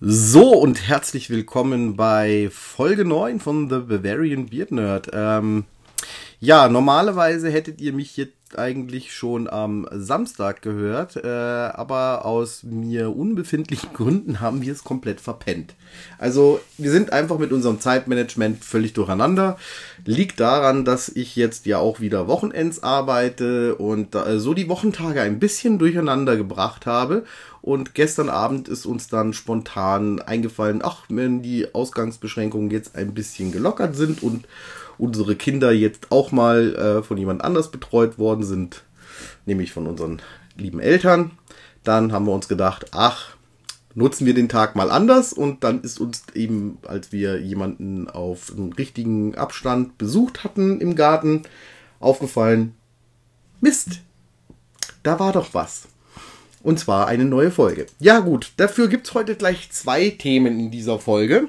So und herzlich willkommen bei Folge 9 von The Bavarian Beard Nerd. Ähm, ja, normalerweise hättet ihr mich jetzt eigentlich schon am Samstag gehört, äh, aber aus mir unbefindlichen Gründen haben wir es komplett verpennt. Also wir sind einfach mit unserem Zeitmanagement völlig durcheinander. Liegt daran, dass ich jetzt ja auch wieder Wochenends arbeite und äh, so die Wochentage ein bisschen durcheinander gebracht habe. Und gestern Abend ist uns dann spontan eingefallen, ach, wenn die Ausgangsbeschränkungen jetzt ein bisschen gelockert sind und unsere Kinder jetzt auch mal äh, von jemand anders betreut worden sind, nämlich von unseren lieben Eltern, dann haben wir uns gedacht, ach, nutzen wir den Tag mal anders und dann ist uns eben, als wir jemanden auf einen richtigen Abstand besucht hatten im Garten, aufgefallen, Mist, da war doch was. Und zwar eine neue Folge. Ja gut, dafür gibt es heute gleich zwei Themen in dieser Folge.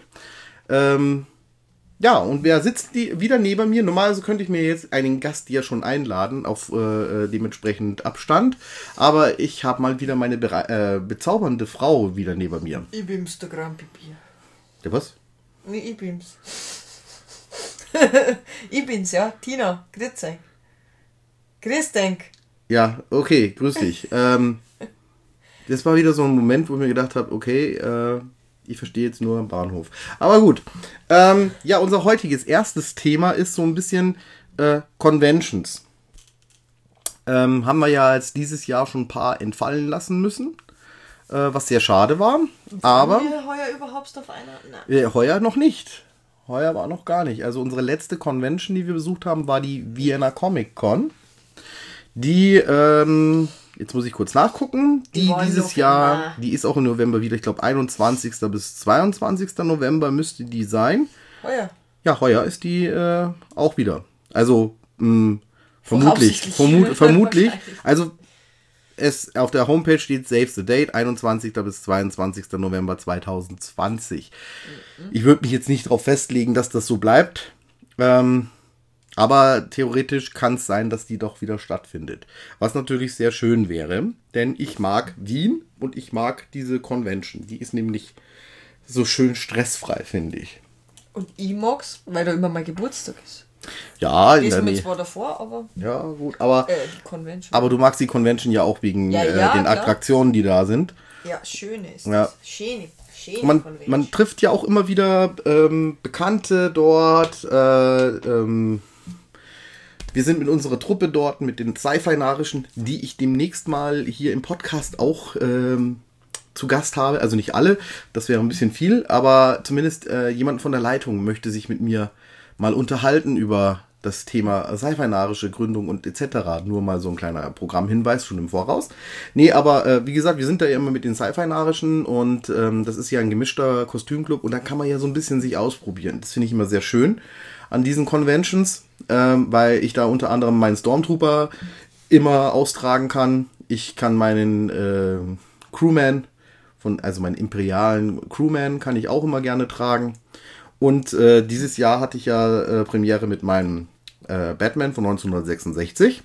Ähm, ja, und wer sitzt die wieder neben mir? Normalerweise könnte ich mir jetzt einen Gast ja schon einladen, auf äh, dementsprechend Abstand. Aber ich habe mal wieder meine äh, bezaubernde Frau wieder neben mir. Ich bin's, der Grampipi. Der was? Nee, ich bin's. ich bin's, ja. Tina, grüß euch. Grüß denk. Ja, okay, grüß dich. ähm, das war wieder so ein Moment, wo ich mir gedacht habe, okay, äh, ich verstehe jetzt nur am Bahnhof. Aber gut. Ähm, ja, unser heutiges erstes Thema ist so ein bisschen äh, Conventions. Ähm, haben wir ja jetzt dieses Jahr schon ein paar entfallen lassen müssen, äh, was sehr schade war. aber wir heuer überhaupt auf einer? Nein. Äh, heuer noch nicht. Heuer war noch gar nicht. Also unsere letzte Convention, die wir besucht haben, war die Vienna Comic Con. Die ähm, Jetzt muss ich kurz nachgucken. Die, die dieses Jahr, die ist auch im November wieder, ich glaube 21. bis 22. November müsste die sein. Heuer. Ja, heuer ist die äh, auch wieder. Also mh, vermutlich. Vermut, vermutlich. Also es auf der Homepage steht Save the Date, 21. bis 22. November 2020. Mhm. Ich würde mich jetzt nicht darauf festlegen, dass das so bleibt. Ähm, aber theoretisch kann es sein, dass die doch wieder stattfindet. Was natürlich sehr schön wäre, denn ich mag Wien und ich mag diese Convention. Die ist nämlich so schön stressfrei, finde ich. Und mag's, weil da immer mein Geburtstag ist. Ja, in der Nähe. zwar davor, aber. Ja, gut, aber. Äh, die Convention. Aber du magst die Convention ja auch wegen ja, ja, äh, den klar. Attraktionen, die da sind. Ja, schön ist. Ja. Schöne, schöne man, man trifft ja auch immer wieder ähm, Bekannte dort, äh, ähm, wir sind mit unserer Truppe dort, mit den Sci-Fi-Narischen, die ich demnächst mal hier im Podcast auch ähm, zu Gast habe. Also nicht alle, das wäre ein bisschen viel, aber zumindest äh, jemand von der Leitung möchte sich mit mir mal unterhalten über das Thema Sci-Fi-narische Gründung und etc. Nur mal so ein kleiner Programmhinweis schon im Voraus. Nee, aber äh, wie gesagt, wir sind da ja immer mit den Sci-Fi-narischen und ähm, das ist ja ein gemischter Kostümclub und da kann man ja so ein bisschen sich ausprobieren. Das finde ich immer sehr schön an diesen Conventions, ähm, weil ich da unter anderem meinen Stormtrooper immer austragen kann. Ich kann meinen äh, Crewman, von, also meinen imperialen Crewman kann ich auch immer gerne tragen. Und äh, dieses Jahr hatte ich ja äh, Premiere mit meinem äh, Batman von 1966.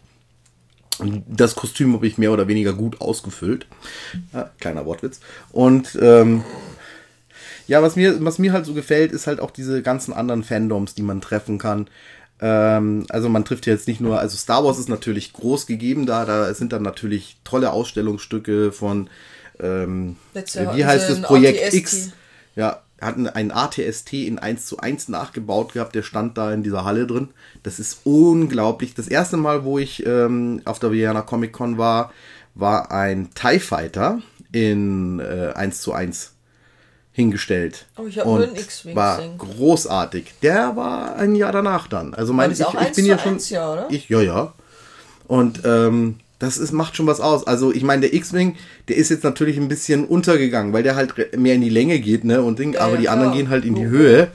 Das Kostüm habe ich mehr oder weniger gut ausgefüllt. Ja, kleiner Wortwitz. Und ähm, ja, was mir, was mir halt so gefällt, ist halt auch diese ganzen anderen Fandoms, die man treffen kann. Ähm, also man trifft jetzt nicht nur, also Star Wars ist natürlich groß gegeben da, da sind dann natürlich tolle Ausstellungsstücke von, ähm, wie heißt das, Projekt ATST. X. Ja, hatten einen ATST in 1 zu 1 nachgebaut gehabt, der stand da in dieser Halle drin. Das ist unglaublich. Das erste Mal, wo ich ähm, auf der Vienna Comic Con war, war ein TIE Fighter in äh, 1 zu 1 hingestellt. Oh, ich habe nur einen X-Wing War großartig. Der war ein Jahr danach dann. Also mein, ich, ich bin ja schon. Jahr, oder? Ich, ja, ja. Und ähm, das ist, macht schon was aus. Also ich meine, der X-Wing, der ist jetzt natürlich ein bisschen untergegangen, weil der halt mehr in die Länge geht, ne? Und Ding, ja, aber ja, die klar. anderen gehen halt in die Höhe.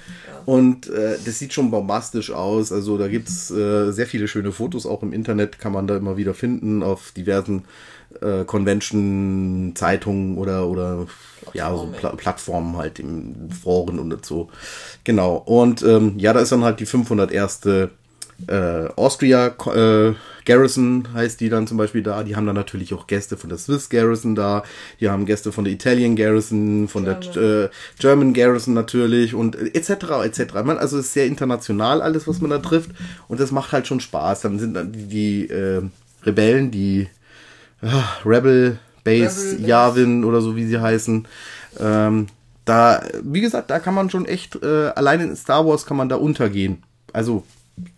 Und äh, das sieht schon bombastisch aus. Also da gibt's äh, sehr viele schöne Fotos, auch im Internet kann man da immer wieder finden, auf diversen äh, Convention-Zeitungen oder, oder ja, so Pla Plattformen halt im Foren und so. Genau. Und ähm, ja, da ist dann halt die 501. äh, Austria äh, Garrison heißt die dann zum Beispiel da. Die haben dann natürlich auch Gäste von der Swiss Garrison da. Die haben Gäste von der Italian Garrison, von der äh, German Garrison natürlich und etc. etc. Man, also es ist sehr international alles, was man da trifft und das macht halt schon Spaß. Dann sind dann die, die äh, Rebellen, die ah, Rebel Base Yavin oder so wie sie heißen. Ähm, da, wie gesagt, da kann man schon echt, äh, allein in Star Wars kann man da untergehen. Also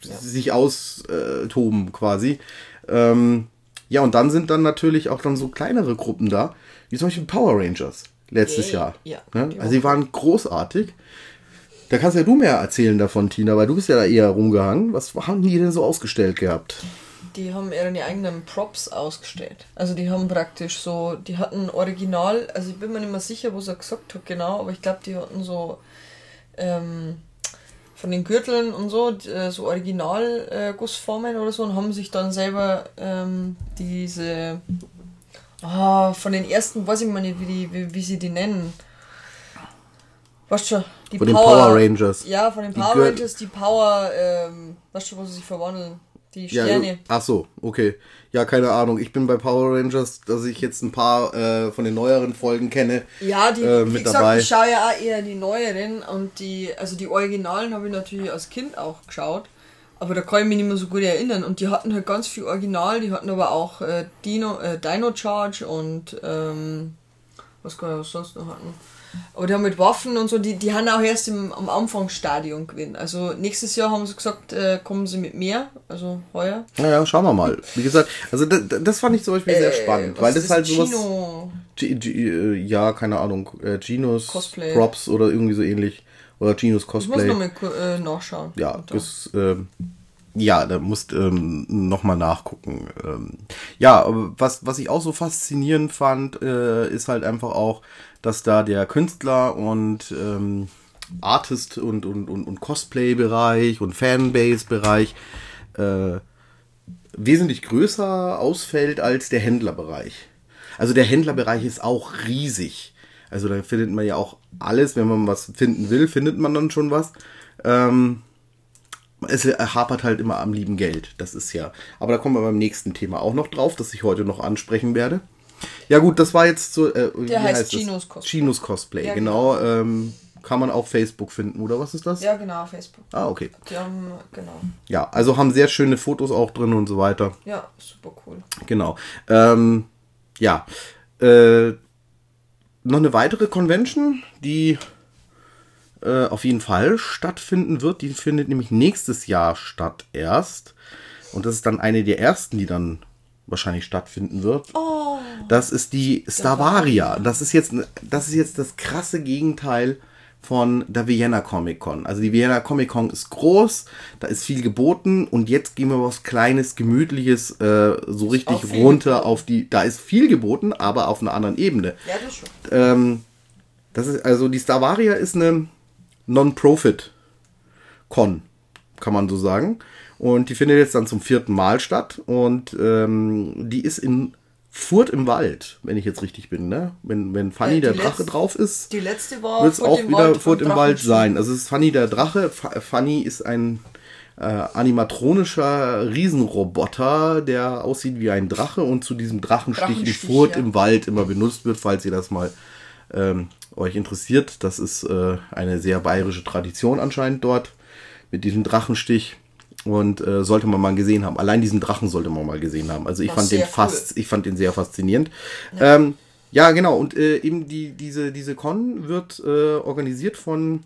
sich austoben quasi. Ähm, ja, und dann sind dann natürlich auch dann so kleinere Gruppen da, wie zum Beispiel Power Rangers letztes Yay. Jahr. Ja, ne? Also die waren großartig. Da kannst ja du mehr erzählen davon, Tina, weil du bist ja da eher rumgehangen. Was haben die denn so ausgestellt gehabt? Die haben ihre eigenen Props ausgestellt. Also die haben praktisch so, die hatten Original, also ich bin mir nicht mehr sicher, was er gesagt hat genau, aber ich glaube, die hatten so ähm, von den Gürteln und so, äh, so Original äh, oder so und haben sich dann selber ähm, diese ah, von den ersten, weiß ich mal nicht, wie, die, wie, wie sie die nennen. Weißt schon, die Von den Power Rangers. Ja, von den Die Power Gür- Rangers, die Power, ähm, weißt du, wo sie sich verwandeln? Die Ja, Sterne. ach so, okay. Ja, keine Ahnung. Ich bin bei Power Rangers, dass ich jetzt ein paar äh, von den neueren Folgen kenne. Ja, die, äh, wie mit gesagt, dabei. ich schaue ja auch eher die neueren und die, also die Originalen habe ich natürlich als Kind auch geschaut, aber da kann ich mich nicht mehr so gut erinnern und die hatten halt ganz viel Original, die hatten aber auch äh, Dino, äh, Dino Charge und ähm, was kann ich was sonst noch hatten. Haben mit Waffen und so, die, die haben auch erst im, am Anfangsstadion gewinnen. Also nächstes Jahr haben sie gesagt, äh, kommen sie mit mehr, also heuer. Naja, schauen wir mal. Wie gesagt, also das, das fand ich zum Beispiel sehr Äh, spannend, was weil das halt sowas. Chino, G G äh, ja, keine Ahnung, äh, Ginos Cosplay. Props oder irgendwie so ähnlich. Oder Ginos ich muss Cosplay. nochmal äh, nachschauen. Ja, das, ähm, ja, da musst ähm, nochmal nachgucken. Ähm, ja, was, was ich auch so faszinierend fand, äh, ist halt einfach auch, dass da der Künstler und ähm, Artist und, und, und, und Cosplay-Bereich und Fanbase-Bereich äh, wesentlich größer ausfällt als der Händlerbereich. Also der Händlerbereich ist auch riesig. Also da findet man ja auch alles, wenn man was finden will, findet man dann schon was. Ähm, es hapert halt immer am lieben Geld. Das ist ja. Aber da kommen wir beim nächsten Thema auch noch drauf, das ich heute noch ansprechen werde. Ja gut, das war jetzt so. Äh, wie heißt es? Chinos Cosplay. Chinos Cosplay, Ja, genau. Ähm, kann man auf Facebook finden, oder was ist das? Ja, genau, Facebook. Ah, okay. Die haben, genau. Ja, also haben sehr schöne Fotos auch drin und so weiter. Ja, super cool. Genau. Ähm, ja. Äh, noch eine weitere Convention, die äh, auf jeden Fall stattfinden wird. Die findet nämlich nächstes Jahr statt erst. Und das ist dann eine der ersten, die dann wahrscheinlich stattfinden wird. Oh. Das ist die Stavaria. Das ist jetzt, das ist jetzt das krasse Gegenteil von der Vienna Comic Con. Also die Vienna Comic Con ist groß, da ist viel geboten und jetzt gehen wir was Kleines, Gemütliches, äh, so richtig runter geboten. auf die, da ist viel geboten, aber auf einer anderen Ebene. Ja, das schon. Ähm, das ist, also die Stavaria ist eine Non-Profit-Con, kann man so sagen. Und die findet jetzt dann zum vierten Mal statt. Und ähm, die ist in Furt im Wald, wenn ich jetzt richtig bin, ne? Wenn, wenn Fanny Äh, der Drache drauf ist, wird es auch wieder Wald Furt im Wald sein. Also es ist Fanny der Drache. Fa- Fanny ist ein äh, animatronischer Riesenroboter, der aussieht wie ein Drache und zu diesem Drachenstich, in Furt ja. im Wald immer benutzt wird, falls ihr das mal ähm, euch interessiert. Das ist äh, eine sehr bayerische Tradition anscheinend dort mit diesem Drachenstich. Und äh, sollte man mal gesehen haben. Allein diesen Drachen sollte man mal gesehen haben. Also ich War fand den fast, ich fand den sehr faszinierend. Ja, ähm, ja genau. Und äh, eben die, diese, diese Con wird äh, organisiert von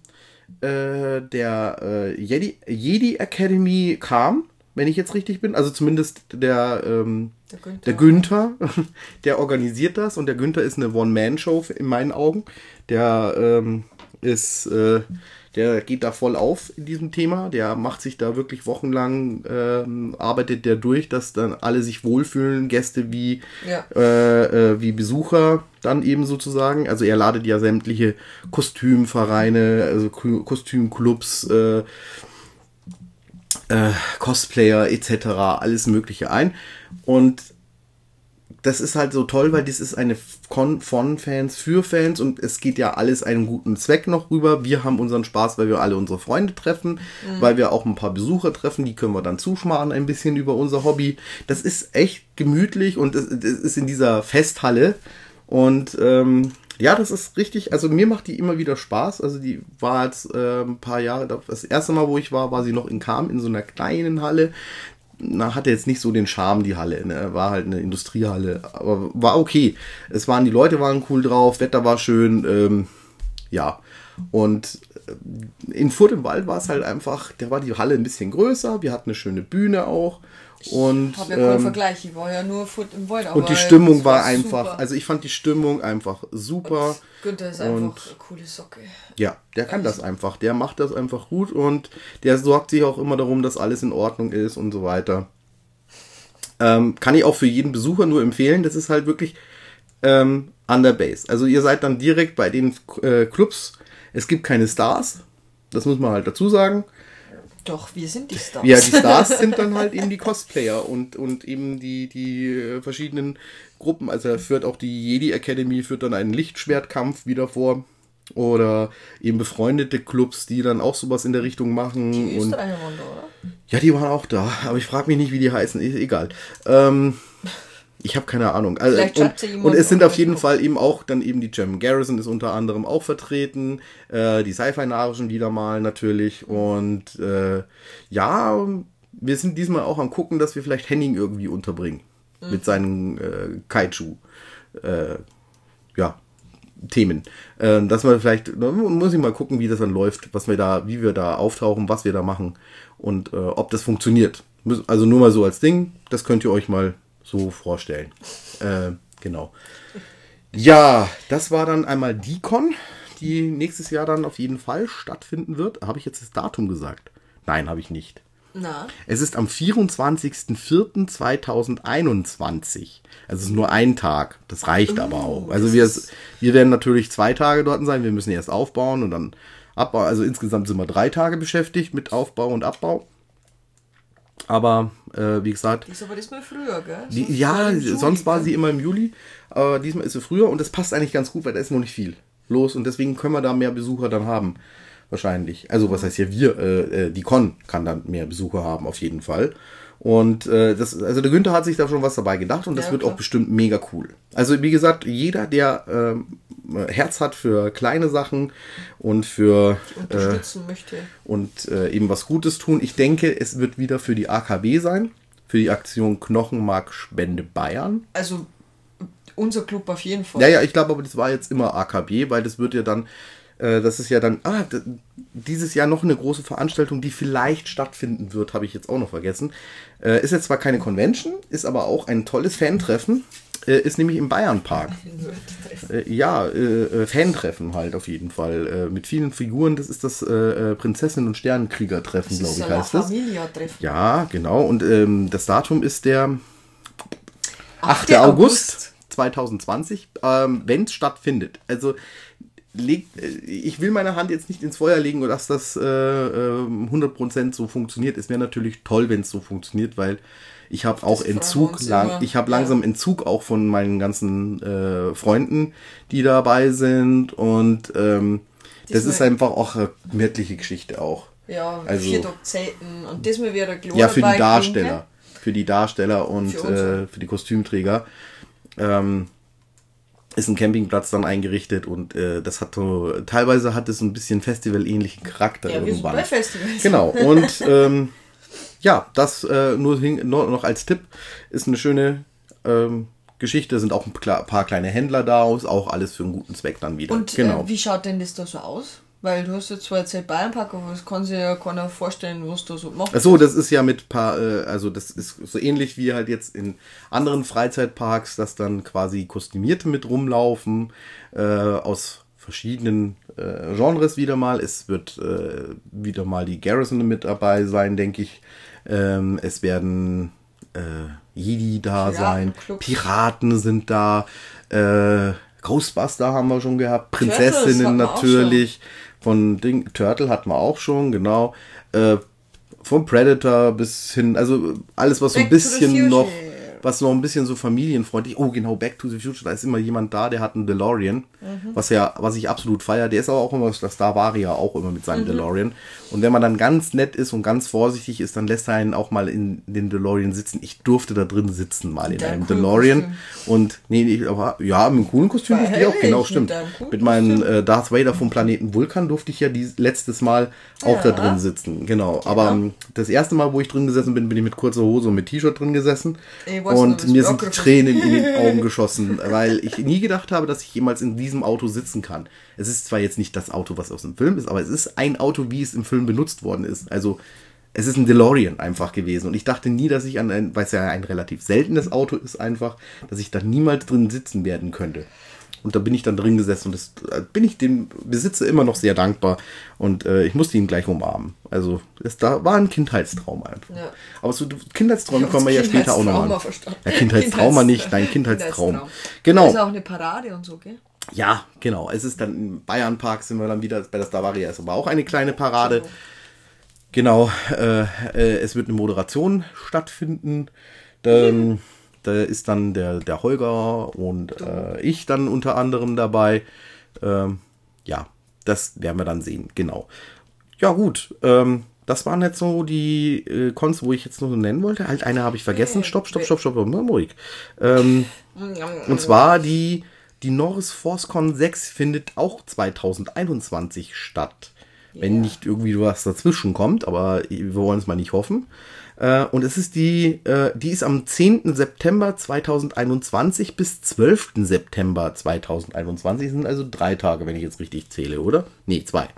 äh, der äh, Jedi, Jedi Academy kam, wenn ich jetzt richtig bin. Also zumindest der, ähm, Der Günther. der Günther, der organisiert das und der Günther ist eine One-Man-Show in meinen Augen. Der ähm, ist, äh, der geht da voll auf in diesem Thema. Der macht sich da wirklich wochenlang, ähm, arbeitet der durch, dass dann alle sich wohlfühlen, Gäste wie, Ja. äh, äh, wie Besucher dann eben sozusagen. Also er ladet ja sämtliche Kostümvereine, also Kostümclubs, äh, äh, Cosplayer etc., alles Mögliche ein. Und das ist halt so toll, weil das ist eine Con von Fans für Fans und es geht ja alles einen guten Zweck noch rüber. Wir haben unseren Spaß, weil wir alle unsere Freunde treffen, mhm. weil wir auch ein paar Besucher treffen, die können wir dann zuschmarren ein bisschen über unser Hobby. Das ist echt gemütlich und es, es ist in dieser Festhalle und ähm, ja, das ist richtig. Also mir macht die immer wieder Spaß. Also die war jetzt äh, ein paar Jahre. Das erste Mal, wo ich war, war sie noch in Kam in so einer kleinen Halle na, hatte jetzt nicht so den Charme, die Halle. Ne? War halt eine Industriehalle. Aber war okay. Es waren, die Leute waren cool drauf, Wetter war schön, ähm, ja. Und äh, in Furt im Wald war es halt einfach, da war die Halle ein bisschen größer, wir hatten eine schöne Bühne auch. Und, ich habe ja keinen ähm, Vergleich, ich war ja nur im Wald. und die Stimmung war, war einfach, super. also ich fand die Stimmung einfach super. Und Günther ist und, einfach eine coole Socke. Ja, der kann das einfach, der macht das einfach gut und der sorgt sich auch immer darum, dass alles in Ordnung ist und so weiter. Ähm, kann ich auch für jeden Besucher nur empfehlen, das ist halt wirklich ähm, an der Base. Also ihr seid dann direkt bei den äh, Clubs, es gibt keine Stars, das muss man halt dazu sagen. Doch, wir sind die Stars. Ja, die Stars sind dann halt eben die Cosplayer und, und eben die, die äh, verschiedenen Gruppen. Also er führt auch die Jedi Academy, führt dann einen Lichtschwertkampf wieder vor. Oder eben befreundete Clubs, die dann auch sowas in der Richtung machen. Die und, da, oder? Ja, die waren auch da, aber ich frage mich nicht, wie die heißen. Ist egal. Ähm, ich habe keine Ahnung. Also, und, und, es sind auf jeden Fall eben auch dann eben die German Garrison ist unter anderem auch vertreten, äh, die Sci-Fi-Narischen wieder mal natürlich und äh, ja, wir sind diesmal auch am gucken, dass wir vielleicht Henning irgendwie unterbringen mhm. mit seinen äh, Kaiju. Äh, ja, Themen. Äh, dass man vielleicht, muss ich mal gucken, wie das dann läuft, was wir da, wie wir da auftauchen, was wir da machen und äh, ob das funktioniert. Also nur mal so als Ding, das könnt ihr euch mal so vorstellen. Äh, genau. Ja, das war dann einmal die Con, die nächstes Jahr dann auf jeden Fall stattfinden wird. Habe ich jetzt das Datum gesagt? Nein, habe ich nicht. Na? Es ist am 24.04.2021. Also es ist nur ein Tag. Das reicht uh, aber auch. Also wir, wir werden natürlich zwei Tage dort sein. Wir müssen erst aufbauen und dann abbauen. Also insgesamt sind wir drei Tage beschäftigt mit Aufbau und Abbau. Aber äh, wie gesagt. Die ist aber diesmal früher, gell? Die, ja, Juli, sonst war sie immer im Juli. Aber diesmal ist sie früher und das passt eigentlich ganz gut, weil da ist noch nicht viel los und deswegen können wir da mehr Besucher dann haben. Wahrscheinlich. Also, was heißt hier wir? Äh, äh, die Con kann dann mehr Besucher haben, auf jeden Fall. Und äh, das, also der Günther hat sich da schon was dabei gedacht und das ja, wird klar. auch bestimmt mega cool. Also wie gesagt, jeder, der äh, Herz hat für kleine Sachen und für unterstützen äh, möchte und äh, eben was Gutes tun, ich denke, es wird wieder für die AKB sein, für die Aktion Knochenmark Spende Bayern. Also unser Club auf jeden Fall. Ja, ja, ich glaube aber, das war jetzt immer AKB, weil das wird ja dann äh, das ist ja dann, ah, dieses Jahr noch eine große Veranstaltung, die vielleicht stattfinden wird, habe ich jetzt auch noch vergessen. Äh, ist jetzt zwar keine Convention, ist aber auch ein tolles Fantreffen. Äh, ist nämlich im Bayernpark. ja, äh, Fantreffen halt auf jeden Fall. mit vielen Figuren. Das ist das Prinzessin- und Sternenkrieger-Treffen, glaube ich, heißt das. Ja, genau. Und ähm, das Datum ist der 8. August. August 2020, ähm, wenn es stattfindet. Also legt, äh, ich will meine Hand jetzt nicht ins Feuer legen, dass das äh, 100% ähm, so funktioniert. Es wäre natürlich toll, wenn es so funktioniert, weil ich habe auch Entzug, lang, ich habe langsam Entzug auch von meinen ganzen äh, Freunden, die dabei sind und ähm, das ist einfach auch eine gemütliche Geschichte auch. Ja, also, vier Zelten und das mir wieder Glor Ja, für die Darsteller. Für die Darsteller und für, äh, für die Kostümträger. Ähm, ist ein Campingplatz dann eingerichtet und äh, das hat so, teilweise hat es ein bisschen Festival-ähnlichen Charakter ja, irgendwann. Sind bei Festivals. Genau, und ähm, ja, das äh, nur, nur, noch als Tipp ist eine schöne ähm, Geschichte, sind auch ein paar kleine Händler da, ist auch alles für einen guten Zweck dann wieder. Und genau. äh, wie schaut denn das da so aus? Weil du hast jetzt zwar erzählt Bayernpark, aber das kann sich ja keiner vorstellen, was du so machst. Achso, das ist ja mit paar, äh, also das ist so ähnlich wie halt jetzt in anderen Freizeitparks, dass dann quasi Kostümierte mit rumlaufen, äh, aus verschiedenen äh, Genres wieder mal. Es wird äh, wieder mal die Garrison mit dabei sein, denke ich. Ähm, es werden äh, Jedi da sein, Piraten sind da, äh, Ghostbuster haben wir schon gehabt, Prinzessinnen natürlich. Von Ding, Turtle hatten wir auch schon, genau. Äh, vom Predator bis hin, also alles, was so ein bisschen noch, was noch ein bisschen so familienfreundlich. Oh, genau, Back to the Future, da ist immer jemand da, der hat einen DeLorean, was ja, was ich absolut feiere. Der ist aber auch immer, das da war ja auch immer mit seinem DeLorean. Und wenn man dann ganz nett ist und ganz vorsichtig ist, dann lässt er einen auch mal in den DeLorean sitzen. Ich durfte da drin sitzen, mal in deinem einem DeLorean. Kostüm. Und nee, nee, aber ja, mit einem coolen Kostüm durfte ich auch, genau, mit stimmt. Mit meinem äh, Darth Vader vom Planeten Vulkan durfte ich ja die, letztes Mal auch da Ja. drin sitzen. Genau. Aber ähm, das erste Mal, wo ich drin gesessen bin, bin ich mit kurzer Hose und mit T-Shirt drin gesessen. Weiß und mir sind die Tränen in den Augen geschossen, weil ich nie gedacht habe, dass ich jemals in diesem Auto sitzen kann. Es ist zwar jetzt nicht das Auto, was aus dem Film ist, aber es ist ein Auto, wie es im Film benutzt worden ist. Also es ist ein DeLorean einfach gewesen. Und ich dachte nie, dass ich an ein, weil es ja ein relativ seltenes Auto ist einfach, dass ich da niemals drin sitzen werden könnte. Und da bin ich dann drin gesessen und das bin ich dem Besitzer immer noch sehr dankbar. Und äh, ich musste ihn gleich umarmen. Also es da war ein Kindheitstraum einfach. Ja. Aber zu Kindheitstraum Ich kommen wir ja später auch nochmal. Kindheitstrauma an. verstanden. Ja, Kindheitstrauma Kindheits- nicht, nein, Kindheitstraum. Da Genau. ist auch eine Parade und so, gell? Ja, genau. Es ist dann im Bayernpark sind wir dann wieder bei der Stavaria ist aber auch eine kleine Parade. Genau, äh, äh, es wird eine Moderation stattfinden. Ähm, da ist dann der, der Holger und äh, ich dann unter anderem dabei. Ähm, ja, das werden wir dann sehen, genau. Ja, gut. Ähm, das waren jetzt so die äh, Cons, wo ich jetzt noch so nennen wollte. Halt, eine habe ich vergessen. Stopp, stopp, stopp, stopp, ruhig. Ähm, und zwar die, die Norris ForceCon 6 findet auch 2021 statt. Wenn Ja. nicht irgendwie was dazwischen kommt, aber wir wollen es mal nicht hoffen. Äh, und es ist die, äh, die ist am 10. September 2021 bis 12. September 2021. Sind also drei Tage, wenn ich jetzt richtig zähle, oder? Nee, zwei.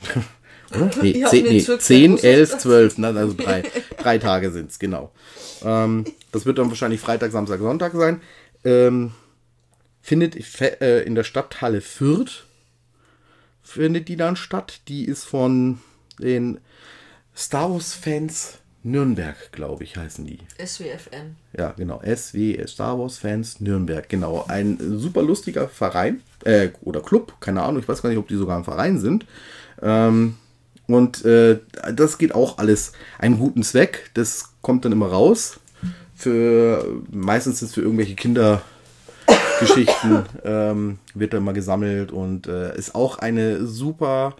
oder? Nee, hab zehn, nee zurück- 10, wusste 11, das. 12. Na, also drei, drei Tage sind es, genau. Ähm, das wird dann wahrscheinlich Freitag, Samstag, Sonntag sein. Ähm, findet äh, in der Stadthalle Fürth findet die dann statt. Die ist von den Star Wars Fans Nürnberg, glaube ich, heißen die. SWFN. Ja, genau. SW Star Wars Fans Nürnberg. Genau. Ein super lustiger Verein äh, oder Club, keine Ahnung. Ich weiß gar nicht, ob die sogar ein Verein sind. Ähm, und äh, das geht auch alles einen guten Zweck. Das kommt dann immer raus. Für meistens ist es für irgendwelche Kindergeschichten ähm, wird da immer gesammelt und äh, ist auch eine super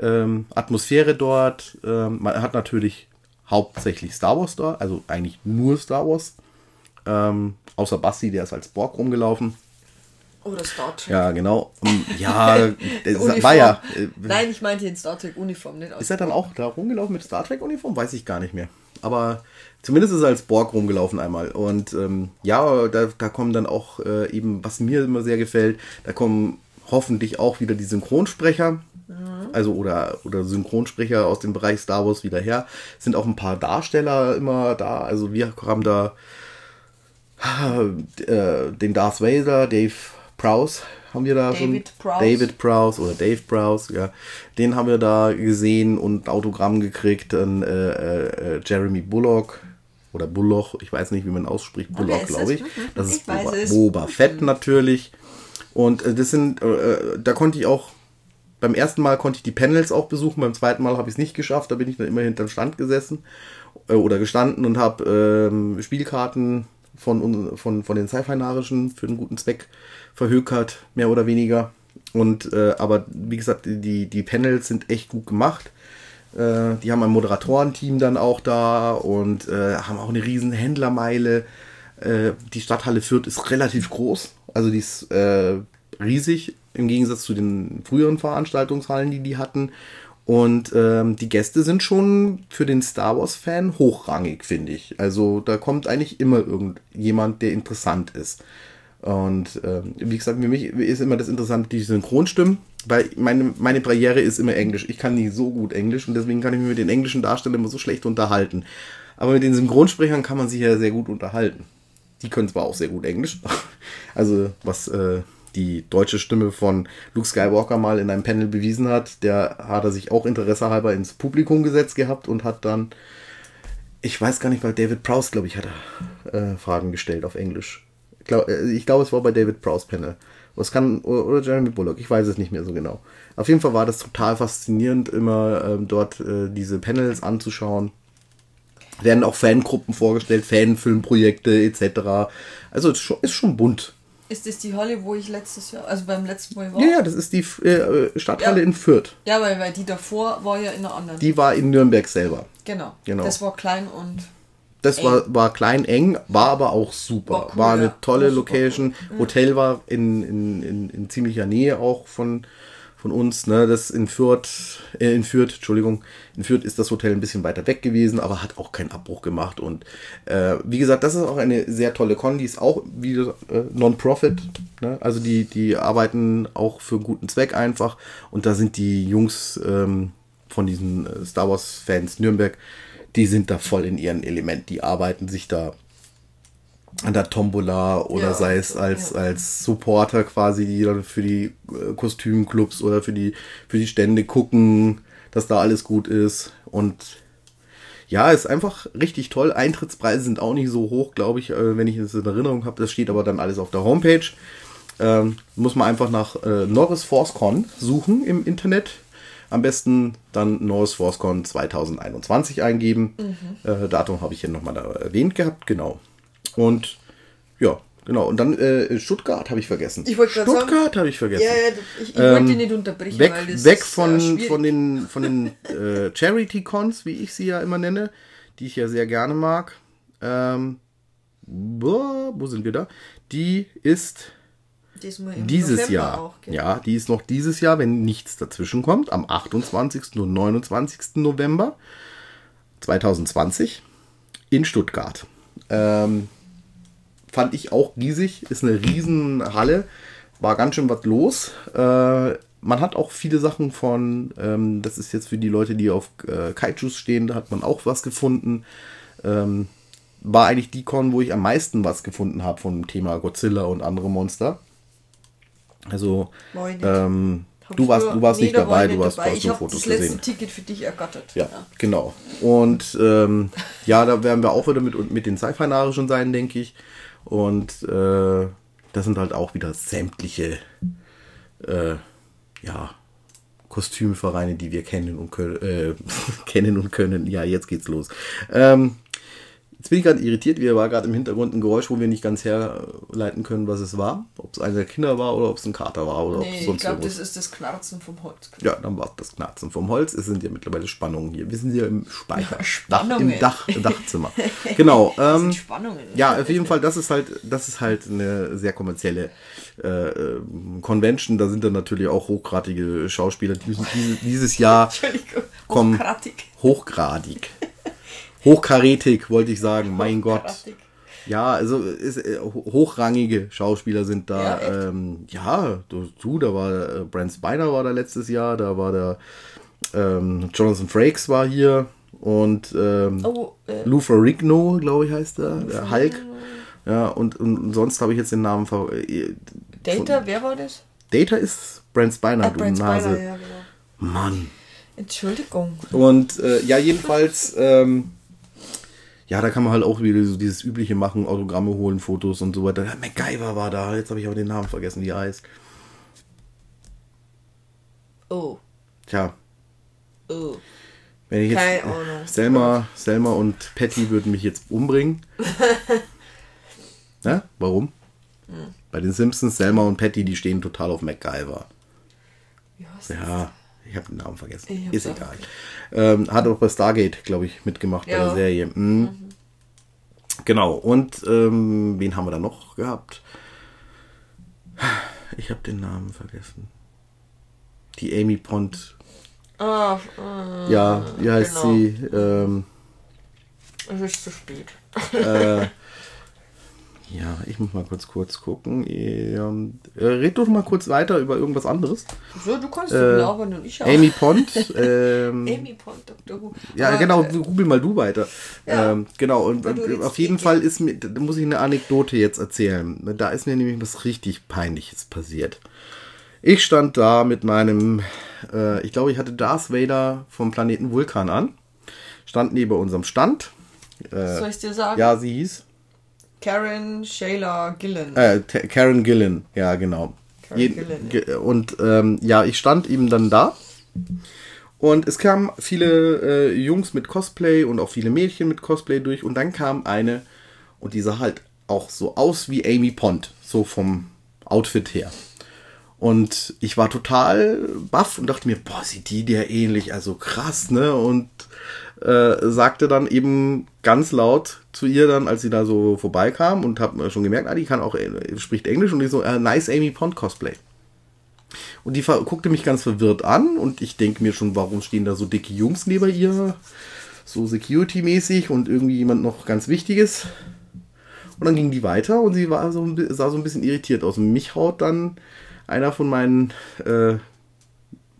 ähm, Atmosphäre dort. Ähm, man hat natürlich hauptsächlich Star Wars da, also eigentlich nur Star Wars. Ähm, außer Basti, der ist als Borg rumgelaufen. Oder Star Trek. Ja, genau. Ja, Uniform. war ja. Äh, Nein, ich meinte in Star Trek Uniform, nicht aus. ist er dann auch da rumgelaufen mit Star Trek Uniform? Weiß ich gar nicht mehr. Aber zumindest ist er als Borg rumgelaufen einmal. Und ähm, ja, da, da kommen dann auch äh, eben, was mir immer sehr gefällt, da kommen hoffentlich auch wieder die Synchronsprecher. Also oder, oder Synchronsprecher aus dem Bereich Star Wars wieder her. Sind auch ein paar Darsteller immer da. Also wir haben da äh, den Darth Vader, Dave Prowse haben wir da schon. David Prowse. David Prowse oder Dave Prowse, ja. Den haben wir da gesehen und Autogramm gekriegt. Dann äh, äh, Jeremy Bullock oder Bullock, ich weiß nicht, wie man ausspricht. Bullock, ist glaube ich. Mhm, Das ich ist weiß Boba. Boba Fett natürlich. Und äh, das sind, äh, da konnte ich auch beim ersten Mal konnte ich die Panels auch besuchen, beim zweiten Mal habe ich es nicht geschafft, da bin ich dann immer hinterm Stand gesessen äh, oder gestanden und habe ähm, Spielkarten von, von, von den Sci-Fi-Narischen für einen guten Zweck verhökert, mehr oder weniger. Und äh, aber wie gesagt, die, die Panels sind echt gut gemacht. Äh, die haben ein Moderatorenteam dann auch da und äh, haben auch eine riesen Händlermeile. Äh, die Stadthalle Fürth ist relativ groß, also die ist äh, riesig im Gegensatz zu den früheren Veranstaltungshallen, die die hatten. Und ähm, die Gäste sind schon für den Star Wars-Fan hochrangig, finde ich. Also da kommt eigentlich immer irgendjemand, der interessant ist. Und ähm, wie gesagt, für mich ist immer das Interessante die Synchronstimmen, weil meine, meine Barriere ist immer Englisch. Ich kann nie so gut Englisch und deswegen kann ich mich mit den englischen Darstellern immer so schlecht unterhalten. Aber mit den Synchronsprechern kann man sich ja sehr gut unterhalten. Die können zwar auch sehr gut Englisch, also was äh, die deutsche Stimme von Luke Skywalker mal in einem Panel bewiesen hat, der hat er sich auch interessehalber ins Publikum gesetzt gehabt und hat dann, ich weiß gar nicht, bei David Prowse, glaube ich, hat er äh, Fragen gestellt auf Englisch. Ich glaube, glaub, es war bei David Prowse Panel. Was kann, oder Jeremy Bullock, ich weiß es nicht mehr so genau. Auf jeden Fall war das total faszinierend, immer ähm, dort äh, diese Panels anzuschauen. Werden auch Fangruppen vorgestellt, Fanfilmprojekte etc. Also ist schon, ist schon bunt. Ist das die Halle, wo ich letztes Jahr, also beim letzten Mal war? Ja, ja, das ist die äh, Stadthalle Ja. in Fürth. Ja, weil, weil die davor war ja in einer anderen. Die war in Nürnberg selber. genau. Genau. Das war klein und Das Eng. war, war klein, eng, war aber auch super. War War, cool, eine ja. tolle War Location. Hotel war in, in, in, in ziemlicher Nähe auch von, von uns. Ne? Das in Fürth, äh, in Fürth, Entschuldigung, in Fürth ist das Hotel ein bisschen weiter weg gewesen, aber hat auch keinen Abbruch gemacht. Und äh, wie gesagt, das ist auch eine sehr tolle Con, die ist auch wieder äh, Non-Profit. Ne? Also die, die arbeiten auch für guten Zweck einfach. Und da sind die Jungs ähm, von diesen äh, Star Wars-Fans Nürnberg, die sind da voll in ihrem Element. Die arbeiten sich da an der Tombola oder Ja, sei es als, ja. als Supporter quasi, die dann für die äh, Kostümclubs oder für die, für die Stände gucken, dass da alles gut ist. Und ja, ist einfach richtig toll. Eintrittspreise sind auch nicht so hoch, glaube ich, äh, wenn ich es in Erinnerung habe. Das steht aber dann alles auf der Homepage. Ähm, muss man einfach nach äh, Norris ForceCon suchen im Internet. Am besten dann Norris ForceCon 2021 eingeben. Mhm. Äh, Datum habe ich hier nochmal erwähnt gehabt, genau. Und ja, genau. Und dann äh, Stuttgart habe ich vergessen. Ich wollte Stuttgart habe ich vergessen. Ja, ja, ich, ich Ähm, wollte dich nicht unterbrechen, weg, weg ist, von, von den, von den äh, Charity-Cons, wie ich sie ja immer nenne, die ich ja sehr gerne mag. Ähm, boah, wo sind wir da? Die ist dieses Jahr. Auch, gell? ja, die ist noch dieses Jahr, wenn nichts dazwischen kommt, am 28. und 29. November 2020 in Stuttgart. Ähm, fand ich auch riesig, ist eine Riesenhalle, war ganz schön was los. Äh, man hat auch viele Sachen von, ähm, das ist jetzt für die Leute, die auf äh, Kaijus stehen, da hat man auch was gefunden. Ähm, war eigentlich die Con, wo ich am meisten was gefunden habe vom Thema Godzilla und andere Monster. Also, ähm, du warst, du warst nee, nicht dabei, du warst, dabei. Ich habe Fotos das letzte gesehen. Ticket für dich ergattert. Ja, genau. Und ähm, ja, da werden wir auch wieder mit, mit den Sci-Fi-Narischen sein, denke ich. Und äh, das sind halt auch wieder sämtliche äh, ja, Kostümvereine, die wir kennen und können, äh, kennen und können. Ja, jetzt geht's los. Ähm, jetzt bin ich gerade irritiert. Wir war gerade im Hintergrund ein Geräusch, wo wir nicht ganz herleiten können, was es war. Ob es einer der Kinder war oder ob es ein Kater war oder ob Nee, es ich sonst glaube, irgendwas das ist das Knarzen vom Holz. ja, dann war es das Knarzen vom Holz. Es sind ja mittlerweile Spannungen hier. Wir sind hier im Speicher. Dach, Spannungen. Im Dach, Dachzimmer. Genau. Das Ähm, sind Spannungen. ja, auf jeden Fall, das ist halt, das ist halt eine sehr kommerzielle äh, äh, Convention. Da sind dann natürlich auch hochgradige Schauspieler, die müssen diese, dieses Jahr Entschuldigung. Komm. Hochgradig. hochgradig. Hochkarätig, wollte ich sagen. Mein Gott. Ja, also ist, äh, ho- hochrangige Schauspieler sind da. Ja, ähm, ja du, du, da war äh, Brent Spiner war da letztes Jahr, da war der ähm, Jonathan Frakes war hier und ähm, Oh, äh, Lou Ferrigno, glaube ich, heißt der, der Hulk. Ja, und, und sonst habe ich jetzt den Namen ver äh, Data, wer war das? Data ist Brent Spiner, Ah, du Brent Nase. Spiner, ja, genau. Mann. Entschuldigung. Und äh, ja, jedenfalls, ähm, ja, da kann man halt auch wieder so dieses übliche machen, Autogramme holen, Fotos und so weiter. Ja, MacGyver war da, jetzt habe ich aber den Namen vergessen, wie er heißt. Oh, Tja, oh. wenn ich jetzt. Keine Ahnung. Selma, Selma und Patty würden mich jetzt umbringen. Na, warum? Hm. Bei den Simpsons, Selma und Patty, die stehen total auf MacGyver. Ja, ich habe den Namen vergessen. Ist egal. Ähm, hat auch bei Stargate, glaube ich, mitgemacht bei Ja. der Serie. Mhm. Genau. Und ähm, wen haben wir da noch gehabt? Ich habe den Namen vergessen. Die Amy Pond. Ah, äh, Ja, wie heißt genau. sie? Ähm, Es ist zu spät. äh, ja, ich muss mal kurz kurz gucken. Ähm, äh, red doch mal kurz weiter über irgendwas anderes. So, du kannst Äh, labern und ich auch. Amy Pond. Ähm, Amy Pond, Dr. Who. Ja, Aber, genau, äh, google mal du weiter. Ja. Ähm, genau, und äh, auf jeden Fall ist mir, da muss ich eine Anekdote jetzt erzählen. Da ist mir nämlich was richtig Peinliches passiert. Ich stand da mit meinem, äh, ich glaube, ich hatte Darth Vader vom Planeten Vulkan an. Stand neben unserem Stand. Äh, Soll ich dir sagen? ja, sie hieß. Karen Shayla Gillen. Äh, Karen Gillen, ja, genau. Karen Je- Gillan, ge- Und ähm, ja, ich stand eben dann da Und es kamen viele äh, Jungs mit Cosplay und auch viele Mädchen mit Cosplay durch. Und dann kam eine, und die sah halt auch so aus wie Amy Pond, so vom Outfit her. Und ich war total baff und dachte mir, boah, sieht die der ähnlich, also krass, ne? Und äh, sagte dann eben ganz laut zu ihr dann, als sie da so vorbeikam und hab schon gemerkt, ah, die kann auch, äh, spricht Englisch und ich so, äh, nice Amy Pond Cosplay. Und die guckte mich ganz verwirrt an und ich denke mir schon, warum stehen da so dicke Jungs neben ihr? So Security-mäßig und irgendwie jemand noch ganz Wichtiges. Und dann ging die weiter und sie war so, sah so ein bisschen irritiert aus. Und mich haut dann einer von meinen äh,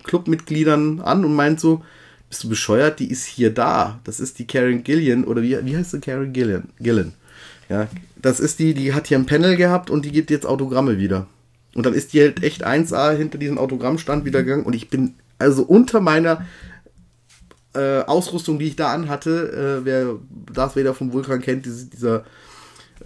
Clubmitgliedern an und meint so, bist du bescheuert? Die ist hier da. Das ist die Karen Gillian oder wie, wie heißt sie Karen Gillian? Gillian. Ja, das ist die, die hat hier ein Panel gehabt und die gibt jetzt Autogramme wieder. Und dann ist die halt echt 1A hinter diesem Autogrammstand wieder gegangen und ich bin also unter meiner äh, Ausrüstung, die ich da anhatte, äh, wer Darth Vader vom Vulkan kennt, diese, dieser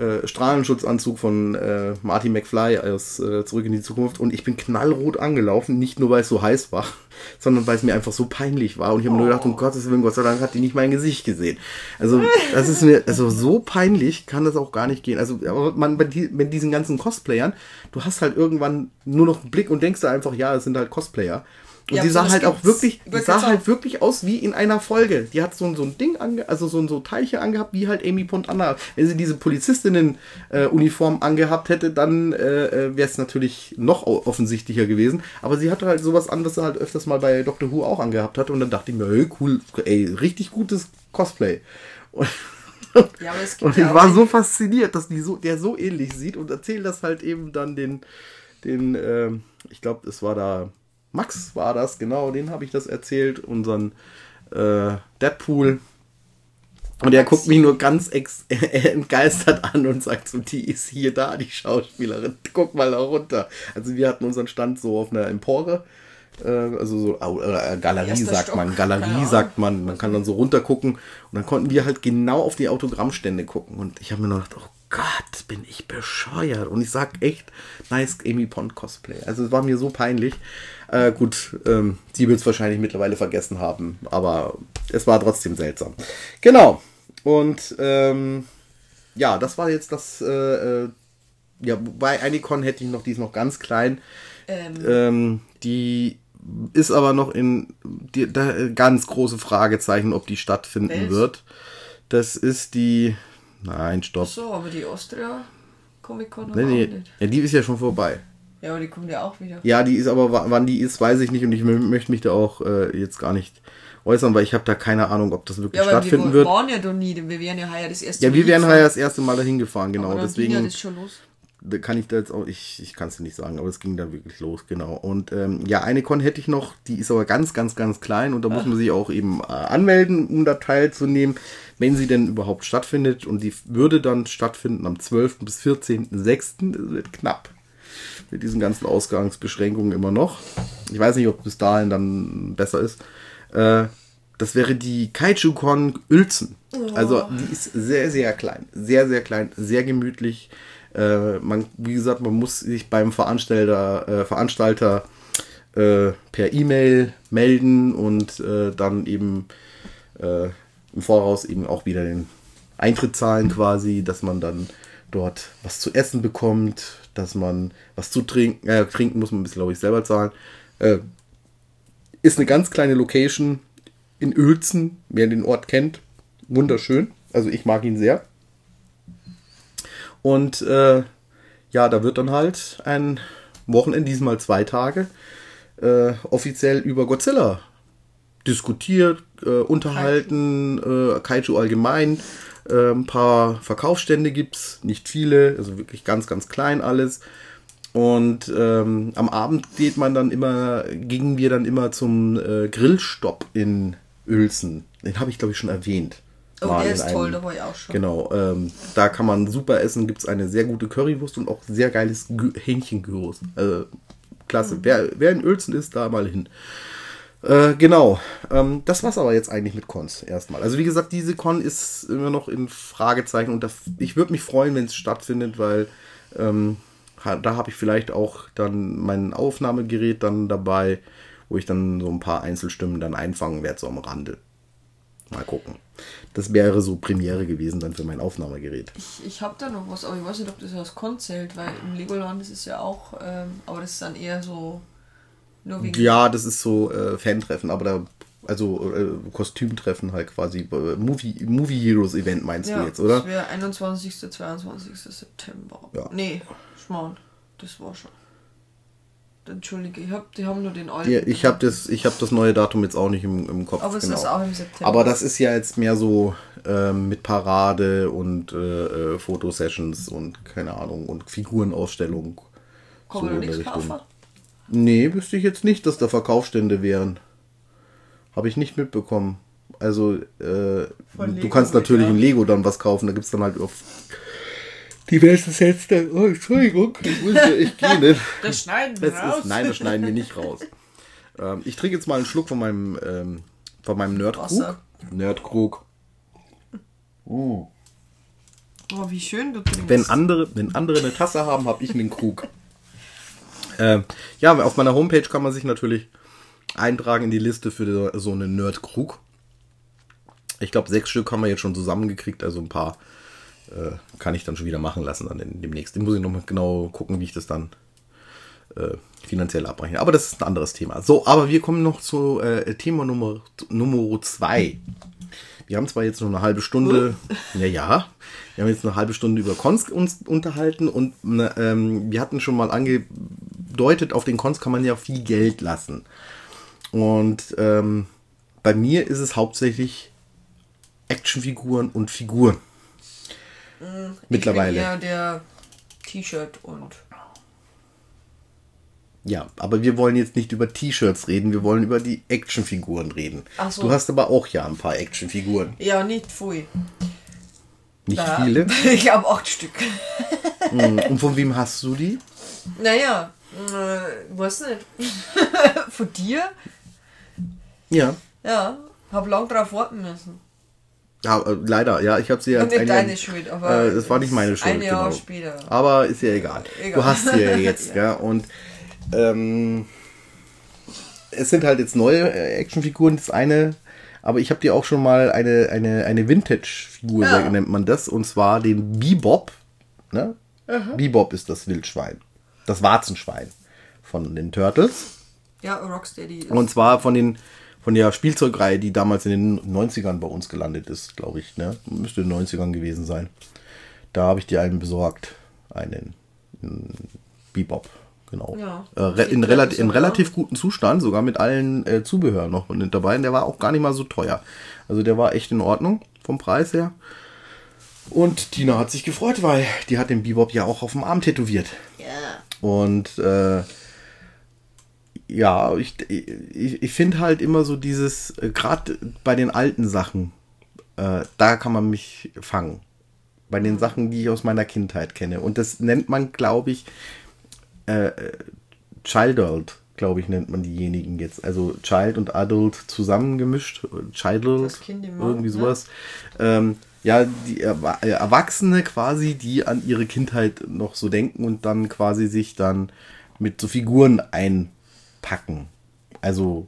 äh, Strahlenschutzanzug von äh, Marty McFly aus äh, Zurück in die Zukunft und ich bin knallrot angelaufen, nicht nur weil es so heiß war, sondern weil es mir einfach so peinlich war und ich habe oh. nur gedacht, um Gottes Willen, Gott sei Dank hat die nicht mein Gesicht gesehen. Also das ist mir, also so peinlich kann das auch gar nicht gehen. Also man, bei, die, bei diesen ganzen Cosplayern, du hast halt irgendwann nur noch einen Blick und denkst da einfach, ja, es sind halt Cosplayer. Und ja, die sah halt auch wirklich, die sah halt wirklich aus wie in einer Folge. Die hat so, so ein Ding ange, also so ein so Teilchen angehabt, wie halt Amy Pond angehabt. Wenn sie diese Polizistinnen-Uniform äh, angehabt hätte, dann äh, äh wäre es natürlich noch offensichtlicher gewesen. Aber sie hatte halt sowas an, was sie halt öfters mal bei Doctor Who auch angehabt hatte. Und dann dachte ich mir, hey, cool, ey, richtig gutes Cosplay. Und, ja, und ich war so fasziniert, dass die so, der so ähnlich sieht und erzähle das halt eben dann den, den, äh, ich glaube, es war da Max war das, genau, den habe ich das erzählt, unseren äh, Deadpool. Und er guckt mich nur ganz entgeistert an und sagt so, die ist hier da, die Schauspielerin. Guck mal da runter. Also wir hatten unseren Stand so auf einer Empore. Äh, also so äh, Galerie sagt Stock. man. Galerie sagt man. Man kann dann so runter gucken. Und dann konnten wir halt genau auf die Autogrammstände gucken. Und ich habe mir noch gedacht, oh Gott, bin ich bescheuert. Und ich sag echt, nice Amy Pond Cosplay. Also es war mir so peinlich. Äh, gut, ähm, sie wird es wahrscheinlich mittlerweile vergessen haben, aber es war trotzdem seltsam. Genau. Und ähm, ja, das war jetzt das. Äh, äh ja, bei Anycon hätte ich noch, die ist noch ganz klein. Ähm. ähm die ist aber noch in die, da, ganz große Fragezeichen, ob die stattfinden Wels? wird. Das ist die. Nein, stopp. Ach so, aber die Austria Comic Con nee, nee. nicht. Ja, die ist ja schon vorbei. Ja, aber die kommt ja auch wieder. Ja, die ist aber, wann die ist, weiß ich nicht und ich möchte mich da auch äh, jetzt gar nicht äußern, weil ich habe da keine Ahnung, ob das wirklich ja, stattfinden wir wird. Wir waren ja doch nie, wir wären ja heuer das erste Mal. Ja, wir wären heuer das erste Mal dahin gefahren, genau. Aber deswegen. Ja das schon los. Da kann ich da jetzt auch, ich, ich kann es dir nicht sagen, aber es ging da wirklich los, genau. Und ähm, ja, eine Con hätte ich noch, die ist aber ganz, ganz, ganz klein und da Ach. muss man sich auch eben äh, anmelden, um da teilzunehmen, wenn sie denn überhaupt stattfindet. Und die würde dann stattfinden am 12. bis 14.06. Das wird knapp mit diesen ganzen Ausgangsbeschränkungen immer noch. Ich weiß nicht, ob bis dahin dann besser ist. Äh, das wäre die Kaiju-Con Uelzen. Oh. Also die ist sehr, sehr klein. Sehr, sehr klein, sehr gemütlich. Äh, man, wie gesagt, man muss sich beim Veranstalter, äh, Veranstalter äh, per E-Mail melden und äh, dann eben im Voraus eben auch wieder den Eintritt zahlen quasi, dass man dann dort was zu essen bekommt, dass man was zu trinken, äh, trinken muss man, glaube ich, selber zahlen. Äh, ist eine ganz kleine Location in Uelzen, wer den Ort kennt. Wunderschön. Also ich mag ihn sehr. Und äh, ja, da wird dann halt ein Wochenende, diesmal zwei Tage, äh, offiziell über Godzilla diskutiert, äh, unterhalten, Kaiju, Kaiju allgemein äh, ein paar Verkaufsstände gibt es, nicht viele, also wirklich ganz, ganz klein alles. Und ähm, am Abend geht man dann immer, gingen wir dann immer zum äh, Grillstopp in Uelzen. Den habe ich, glaube ich, schon erwähnt. Oh, der ist einem, toll, da war ich auch schon. Genau, ähm, da kann man super essen, gibt es eine sehr gute Currywurst und auch sehr geiles Hähnchengürus. Also, klasse. Mhm. Wer, wer in Uelzen ist, da mal hin. Äh, genau. Ähm, das war's aber jetzt eigentlich mit Cons erstmal. Also wie gesagt, diese Con ist immer noch in Fragezeichen und das, ich würde mich freuen, wenn es stattfindet, weil ähm, da habe ich vielleicht auch dann mein Aufnahmegerät dann dabei wo ich dann so ein paar Einzelstimmen dann einfangen werde, so am Rande. Mal gucken. Das wäre so Premiere gewesen dann für mein Aufnahmegerät. Ich, ich habe da noch was, aber ich weiß nicht, ob das aus Con zählt, weil im Legoland ist es ja auch, ähm, aber das ist dann eher so. Ja, das ist so äh, Fantreffen, aber da, also äh, Kostümtreffen halt quasi. Äh, Movie, Movie Heroes Event meinst ja, du jetzt, oder? Das wäre 21. 22. September. Ja. Nee, Schmarrn, das war schon. Entschuldige, ich hab, die haben nur den alten. Ja, ich habe das, ich hab das neue Datum jetzt auch nicht im, im Kopf. Aber es ist auch im September. Aber das ist ja jetzt mehr so ähm, mit Parade und äh, äh, Fotosessions und keine Ahnung und Figurenausstellung. Man so der nichts kaufen? Nee, wüsste ich jetzt nicht, dass da Verkaufsstände wären. Habe ich nicht mitbekommen. Also, äh, du kannst natürlich ja. in Lego dann was kaufen. Da gibt es dann halt auf diverse Sets. Oh, Entschuldigung, ich muss ja echt gehen. Ne? Das schneiden Das ist, nein, das schneiden wir nicht raus. Ähm, ich trinke jetzt mal einen Schluck von meinem, ähm, von meinem Nerdkrug. Wasser. Nerdkrug. Oh, wie schön du trinkst. Wenn andere, wenn andere eine Tasse haben, habe ich einen Krug. Ähm, ja, auf meiner Homepage kann man sich natürlich eintragen in die Liste für so einen Nerdkrug. Ich glaube, sechs Stück haben wir jetzt schon zusammengekriegt, also ein paar äh, kann ich dann schon wieder machen lassen dann demnächst. Den muss ich nochmal genau gucken, wie ich das dann äh, finanziell abrechne. Aber das ist ein anderes Thema. So, aber wir kommen noch zu äh, Thema Nummer, Nummer zwei. Wir haben zwar jetzt nur eine halbe Stunde, ja, ja, wir haben jetzt eine halbe Stunde über Cons uns unterhalten und ne, ähm, wir hatten schon mal angedeutet, auf den Cons kann man ja viel Geld lassen. Und ähm, bei mir ist es hauptsächlich Actionfiguren und Figuren. Mittlerweile. Ich bin eher der T-Shirt und. Ja, aber wir wollen jetzt nicht über T-Shirts reden, wir wollen über die Actionfiguren reden. Ach so. Du hast aber auch ja ein paar Actionfiguren. Ja, nicht viel. Nicht Ja. viele. Ich habe acht Stück. Und von wem hast du die? Naja, äh, weiß nicht. Von dir? Ja. Ja, hab lang drauf warten müssen. Ja, äh, leider, ja, ich habe sie ja. Und nicht ein deine Schuld, aber Äh, das war nicht meine Schuld. ein Jahr genau. später. Aber ist ja egal. Egal. Du hast sie ja jetzt, ja. Und ähm, es sind halt jetzt neue äh, Actionfiguren. Das eine, aber ich habe dir auch schon mal eine, eine, eine Vintage-Figur, Ja. nennt man das, und zwar den Bebop. Ne? Bebop ist das Wildschwein. Das Warzenschwein von den Turtles. Ja, Rocksteady. Und zwar von den von der Spielzeugreihe, die damals in den 90ern bei uns gelandet ist, glaube ich. Ne? Müsste in den 90ern gewesen sein. Da habe ich dir einen besorgt. Einen, einen Bebop, genau. Ja. Äh, in, rela in relativ guten Zustand, sogar mit allen äh, Zubehör noch mit dabei. Und der war auch gar nicht mal so teuer. Also der war echt in Ordnung vom Preis her. Und Tina hat sich gefreut, weil die hat den Bebop ja auch auf dem Arm tätowiert. Und äh, ja, ich, ich, ich finde halt immer so dieses, gerade bei den alten Sachen, äh, da kann man mich fangen. Bei den Sachen, die ich aus meiner Kindheit kenne. Und das nennt man, glaube ich, äh, äh, Childhood, glaube ich, nennt man diejenigen jetzt. Also Child und Adult zusammengemischt. Im Mann, irgendwie ne? sowas. Ähm, ja, die äh, Erwachsene quasi, die an ihre Kindheit noch so denken und dann quasi sich dann mit so Figuren einpacken. Also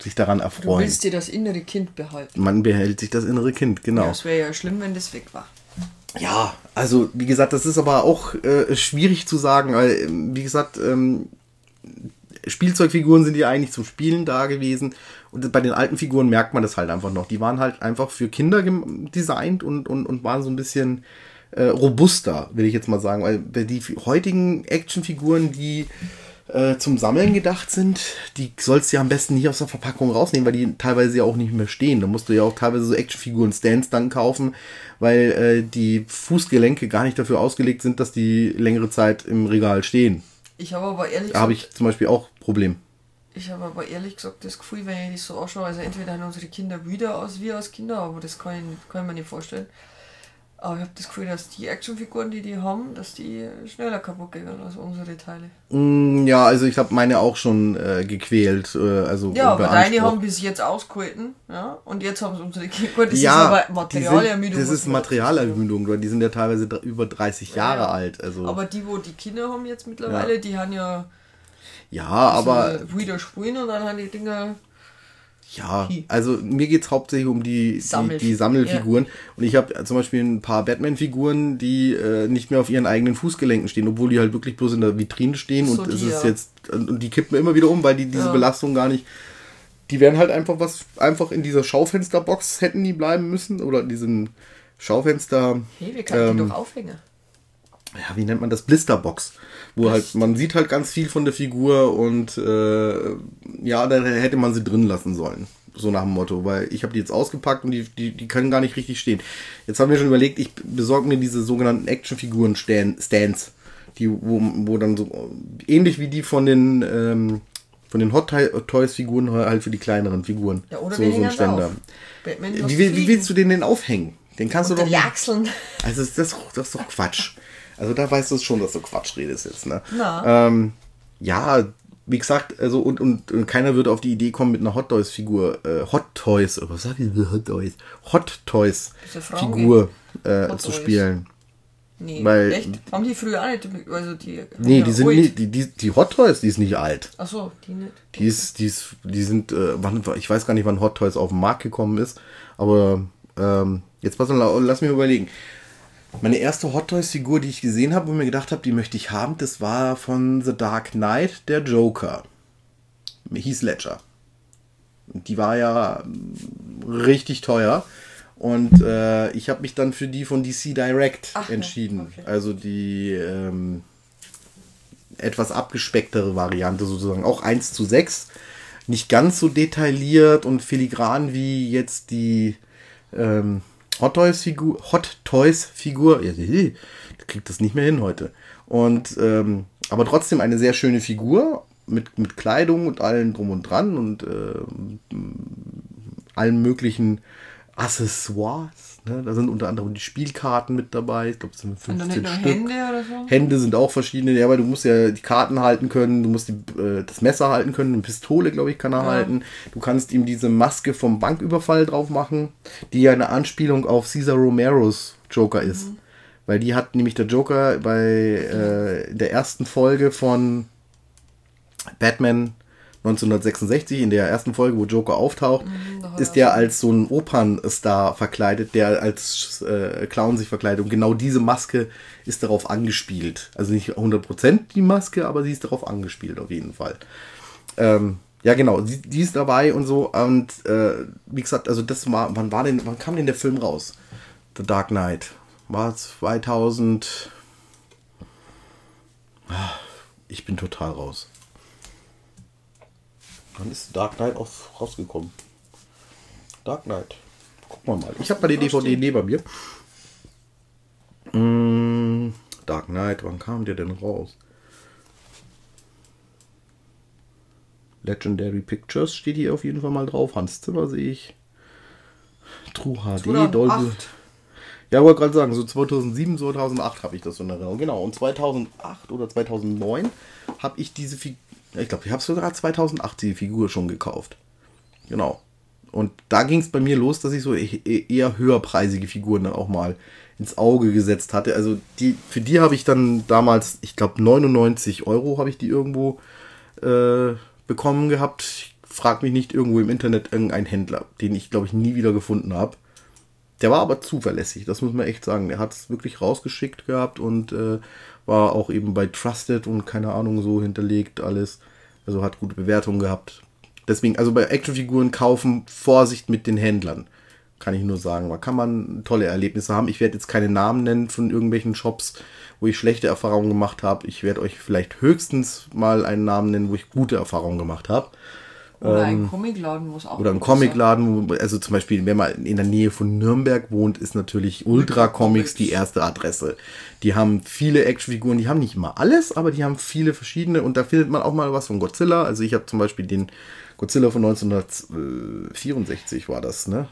sich daran Du erfreuen. willst dir das innere Kind behalten. Man behält sich das innere Kind, genau. Ja, es wäre ja schlimm, wenn das weg war. Ja, also wie gesagt, das ist aber auch äh, schwierig zu sagen, weil, ähm, wie gesagt, ähm, Spielzeugfiguren sind ja eigentlich zum Spielen da gewesen und bei den alten Figuren merkt man das halt einfach noch. Die waren halt einfach für Kinder designt und, und, und waren so ein bisschen äh, robuster, will ich jetzt mal sagen, weil die heutigen Actionfiguren, die äh, zum Sammeln gedacht sind, die sollst du ja am besten nicht aus der Verpackung rausnehmen, weil die teilweise ja auch nicht mehr stehen. Da musst du ja auch teilweise so Actionfiguren-Stands dann kaufen, weil äh, die Fußgelenke gar nicht dafür ausgelegt sind, dass die längere Zeit im Regal stehen. Ich habe aber ehrlich Da habe gesagt, ich zum Beispiel auch Problem. Ich habe aber ehrlich gesagt das Gefühl, wenn ich das so anschaue, also entweder haben unsere Kinder wieder aus wie als Kinder, aber das kann ich, kann ich mir nicht vorstellen. Aber ich habe das Gefühl, dass die Actionfiguren, die die haben, dass die schneller kaputt gehen als unsere Teile. Mm, ja, also ich habe meine auch schon äh, gequält. Äh, also Ja, aber deine haben bis jetzt ausgehalten, ja, und jetzt haben sie unsere Kinder. Gut, das ja, ist aber Materialermüdung. Sind, das ist. Materialermüdung, weil die sind ja teilweise über 30 Jahre Ja. alt. Also Aber die, wo die Kinder haben jetzt mittlerweile, die haben ja. Ja, aber. Also, wieder spielen und dann haben die Dinger. Ja, also mir geht's hauptsächlich um die, die, Sammelf- die Sammelfiguren. Und ich habe zum Beispiel ein paar Batman-Figuren, die äh, nicht mehr auf ihren eigenen Fußgelenken stehen, obwohl die halt wirklich bloß in der Vitrine stehen So und es die, ist ja. jetzt und die kippen immer wieder um, weil die diese Ja. Belastung gar nicht. Die wären halt einfach was, einfach in dieser Schaufensterbox hätten die bleiben müssen oder in diesem Schaufenster. Hey, wir können die Ähm, doch aufhängen. Ja, wie nennt man das? Blisterbox. Wo halt, man sieht halt ganz viel von der Figur und äh, ja, da hätte man sie drin lassen sollen. So nach dem Motto, weil ich habe die jetzt ausgepackt und die, die, die können gar nicht richtig stehen. Jetzt haben wir schon überlegt, ich besorge mir diese sogenannten Actionfiguren-Stands, die, wo, wo dann so ähnlich wie die von den ähm, von den Hot Toys Figuren halt für die kleineren Figuren. Ja, oder so, wir so ein Ständer. Wie, wie willst du den denn aufhängen? Den kannst du Unter doch die Achseln. also das, das, das ist doch Quatsch. Also da weißt du es schon, dass du Quatsch redest jetzt, ne? Na. Ähm, ja, wie gesagt, also und, und, und keiner würde auf die Idee kommen, mit einer Hot Toys Figur, äh, Hot Toys, oh, was sag ich denn, Hot Toys? Hot Toys Figur äh, Hot zu spielen. Nee, Weil- echt? Haben die früher nicht, also die... Nee, die sind alt. nicht, die, die, die Hot Toys, die ist nicht alt. Ach so, die nicht. Die ist, die ist, die sind, äh, wann, ich weiß gar nicht, wann Hot Toys auf den Markt gekommen ist, aber ähm, jetzt pass mal, lass mich überlegen. Meine erste Hot Toys Figur, die ich gesehen habe und mir gedacht habe, die möchte ich haben, das war von The Dark Knight, der Joker. Heath Ledger. Die war ja mm, richtig teuer. Und äh, ich habe mich dann für die von DC Direct Ach entschieden. okay. Also die ähm, etwas abgespecktere Variante sozusagen. Auch 1 zu 6. Nicht ganz so detailliert und filigran wie jetzt die ähm, Hot Toys Figur. Hot Toys Figur. Ja, kriegt das nicht mehr hin heute. Und ähm, aber trotzdem eine sehr schöne Figur mit, mit Kleidung und allem drum und dran und ähm, allen möglichen Accessoires. Ne? Da sind unter anderem die Spielkarten mit dabei. Ich glaube, es sind Und dann 15 nicht nur Stück. Hände oder so? Hände sind auch verschiedene, ja, weil du musst ja die Karten halten können, du musst die, äh, das Messer halten können, eine Pistole, glaube ich, kann er halten. Du kannst ihm diese Maske vom Banküberfall drauf machen, die ja eine Anspielung auf Cesar Romeros Joker ist. Weil die hat nämlich der Joker bei äh, der ersten Folge von Batman 1966, in der ersten Folge, wo Joker auftaucht, hat ist er als so ein Opernstar verkleidet, der als äh, Clown sich verkleidet. Und genau diese Maske ist darauf angespielt. Also nicht 100% die Maske, aber sie ist darauf angespielt, auf jeden Fall. Ähm, ja, genau, die, die ist dabei und so. Und äh, wie gesagt, also das war, wann war denn, wann kam denn der Film raus? The Dark Knight. War 2000. Ah, Ich bin total raus. Wann ist Dark Knight auch rausgekommen? Dark Knight. Gucken wir mal. Ich habe mal die DVD neben mir. Mm, Dark Knight, wann kam der denn raus? Legendary Pictures steht hier auf jeden Fall mal drauf. Hans Zimmer sehe ich. True HD, 2008. Dolby. Ja, wollte gerade sagen, so 2007, 2008 habe ich das so in Erinnerung. Genau, und 2008 oder 2009 habe ich diese Figur, ich glaube, ich habe sogar 2008 die Figur schon gekauft. Genau. Und da ging es bei mir los, dass ich so e- e- eher höherpreisige Figuren dann auch mal ins Auge gesetzt hatte. Also die, für die habe ich dann damals, ich glaube 99 Euro habe ich die irgendwo äh, bekommen gehabt. Ich frag mich nicht irgendwo im Internet irgendein Händler, den ich glaube ich nie wieder gefunden habe. Der war aber zuverlässig, das muss man echt sagen. Der hat es wirklich rausgeschickt gehabt und äh, war auch eben bei Trusted und keine Ahnung so hinterlegt alles. Also hat gute Bewertungen gehabt. Deswegen, also bei Actionfiguren kaufen, Vorsicht mit den Händlern. Kann ich nur sagen. Da kann man tolle Erlebnisse haben. Ich werde jetzt keine Namen nennen von irgendwelchen Shops, wo ich schlechte Erfahrungen gemacht habe. Ich werde euch vielleicht höchstens mal einen Namen nennen, wo ich gute Erfahrungen gemacht habe. Oder ein Comicladen, wo es auch Ähm, Oder ein Comicladen, wo- also zum Beispiel, wenn man in der Nähe von Nürnberg wohnt, ist natürlich Ultra Comics die erste Adresse. Die haben viele Actionfiguren, die haben nicht immer alles, aber die haben viele verschiedene und da findet man auch mal was von Godzilla. Also ich habe zum Beispiel den Godzilla von 1964 war das, ne?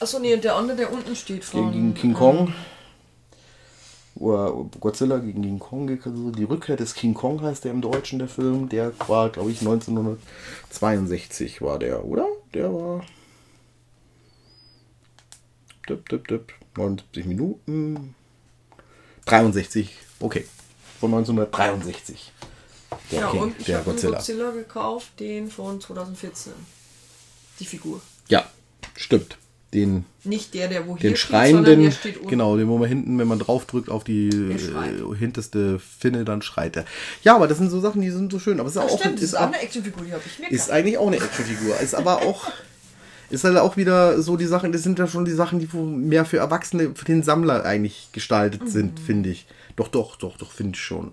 Achso, nee, und der andere, der unten steht von. Gegen King Kong. Godzilla gegen King Kong, die Rückkehr des King Kong heißt der im Deutschen, der Film. Der war, glaube ich, 1962 war der, oder? Der war. Dip, dip, dip. 79 Minuten. 63, okay. Von 1963. Der, ja, King, und ich der habe Godzilla. Godzilla gekauft, den von 2014. Die Figur. Ja, stimmt. Den, Nicht der, der wo hier den steht, sondern schreienden, der steht unten. genau, den, wo man hinten, wenn man draufdrückt auf die äh, hinterste Finne, dann schreit er. Ja, aber das sind so Sachen, die sind so schön. Aber es ist Ah, auch, stimmt, das ist auch eine Actionfigur, die habe ich mir ist gekauft. eigentlich auch eine Actionfigur. Ist aber auch, ist halt auch wieder so die Sachen, das sind ja schon die Sachen, die mehr für Erwachsene, für den Sammler eigentlich gestaltet sind, Mhm. finde ich. Doch, doch, doch, doch, finde ich schon.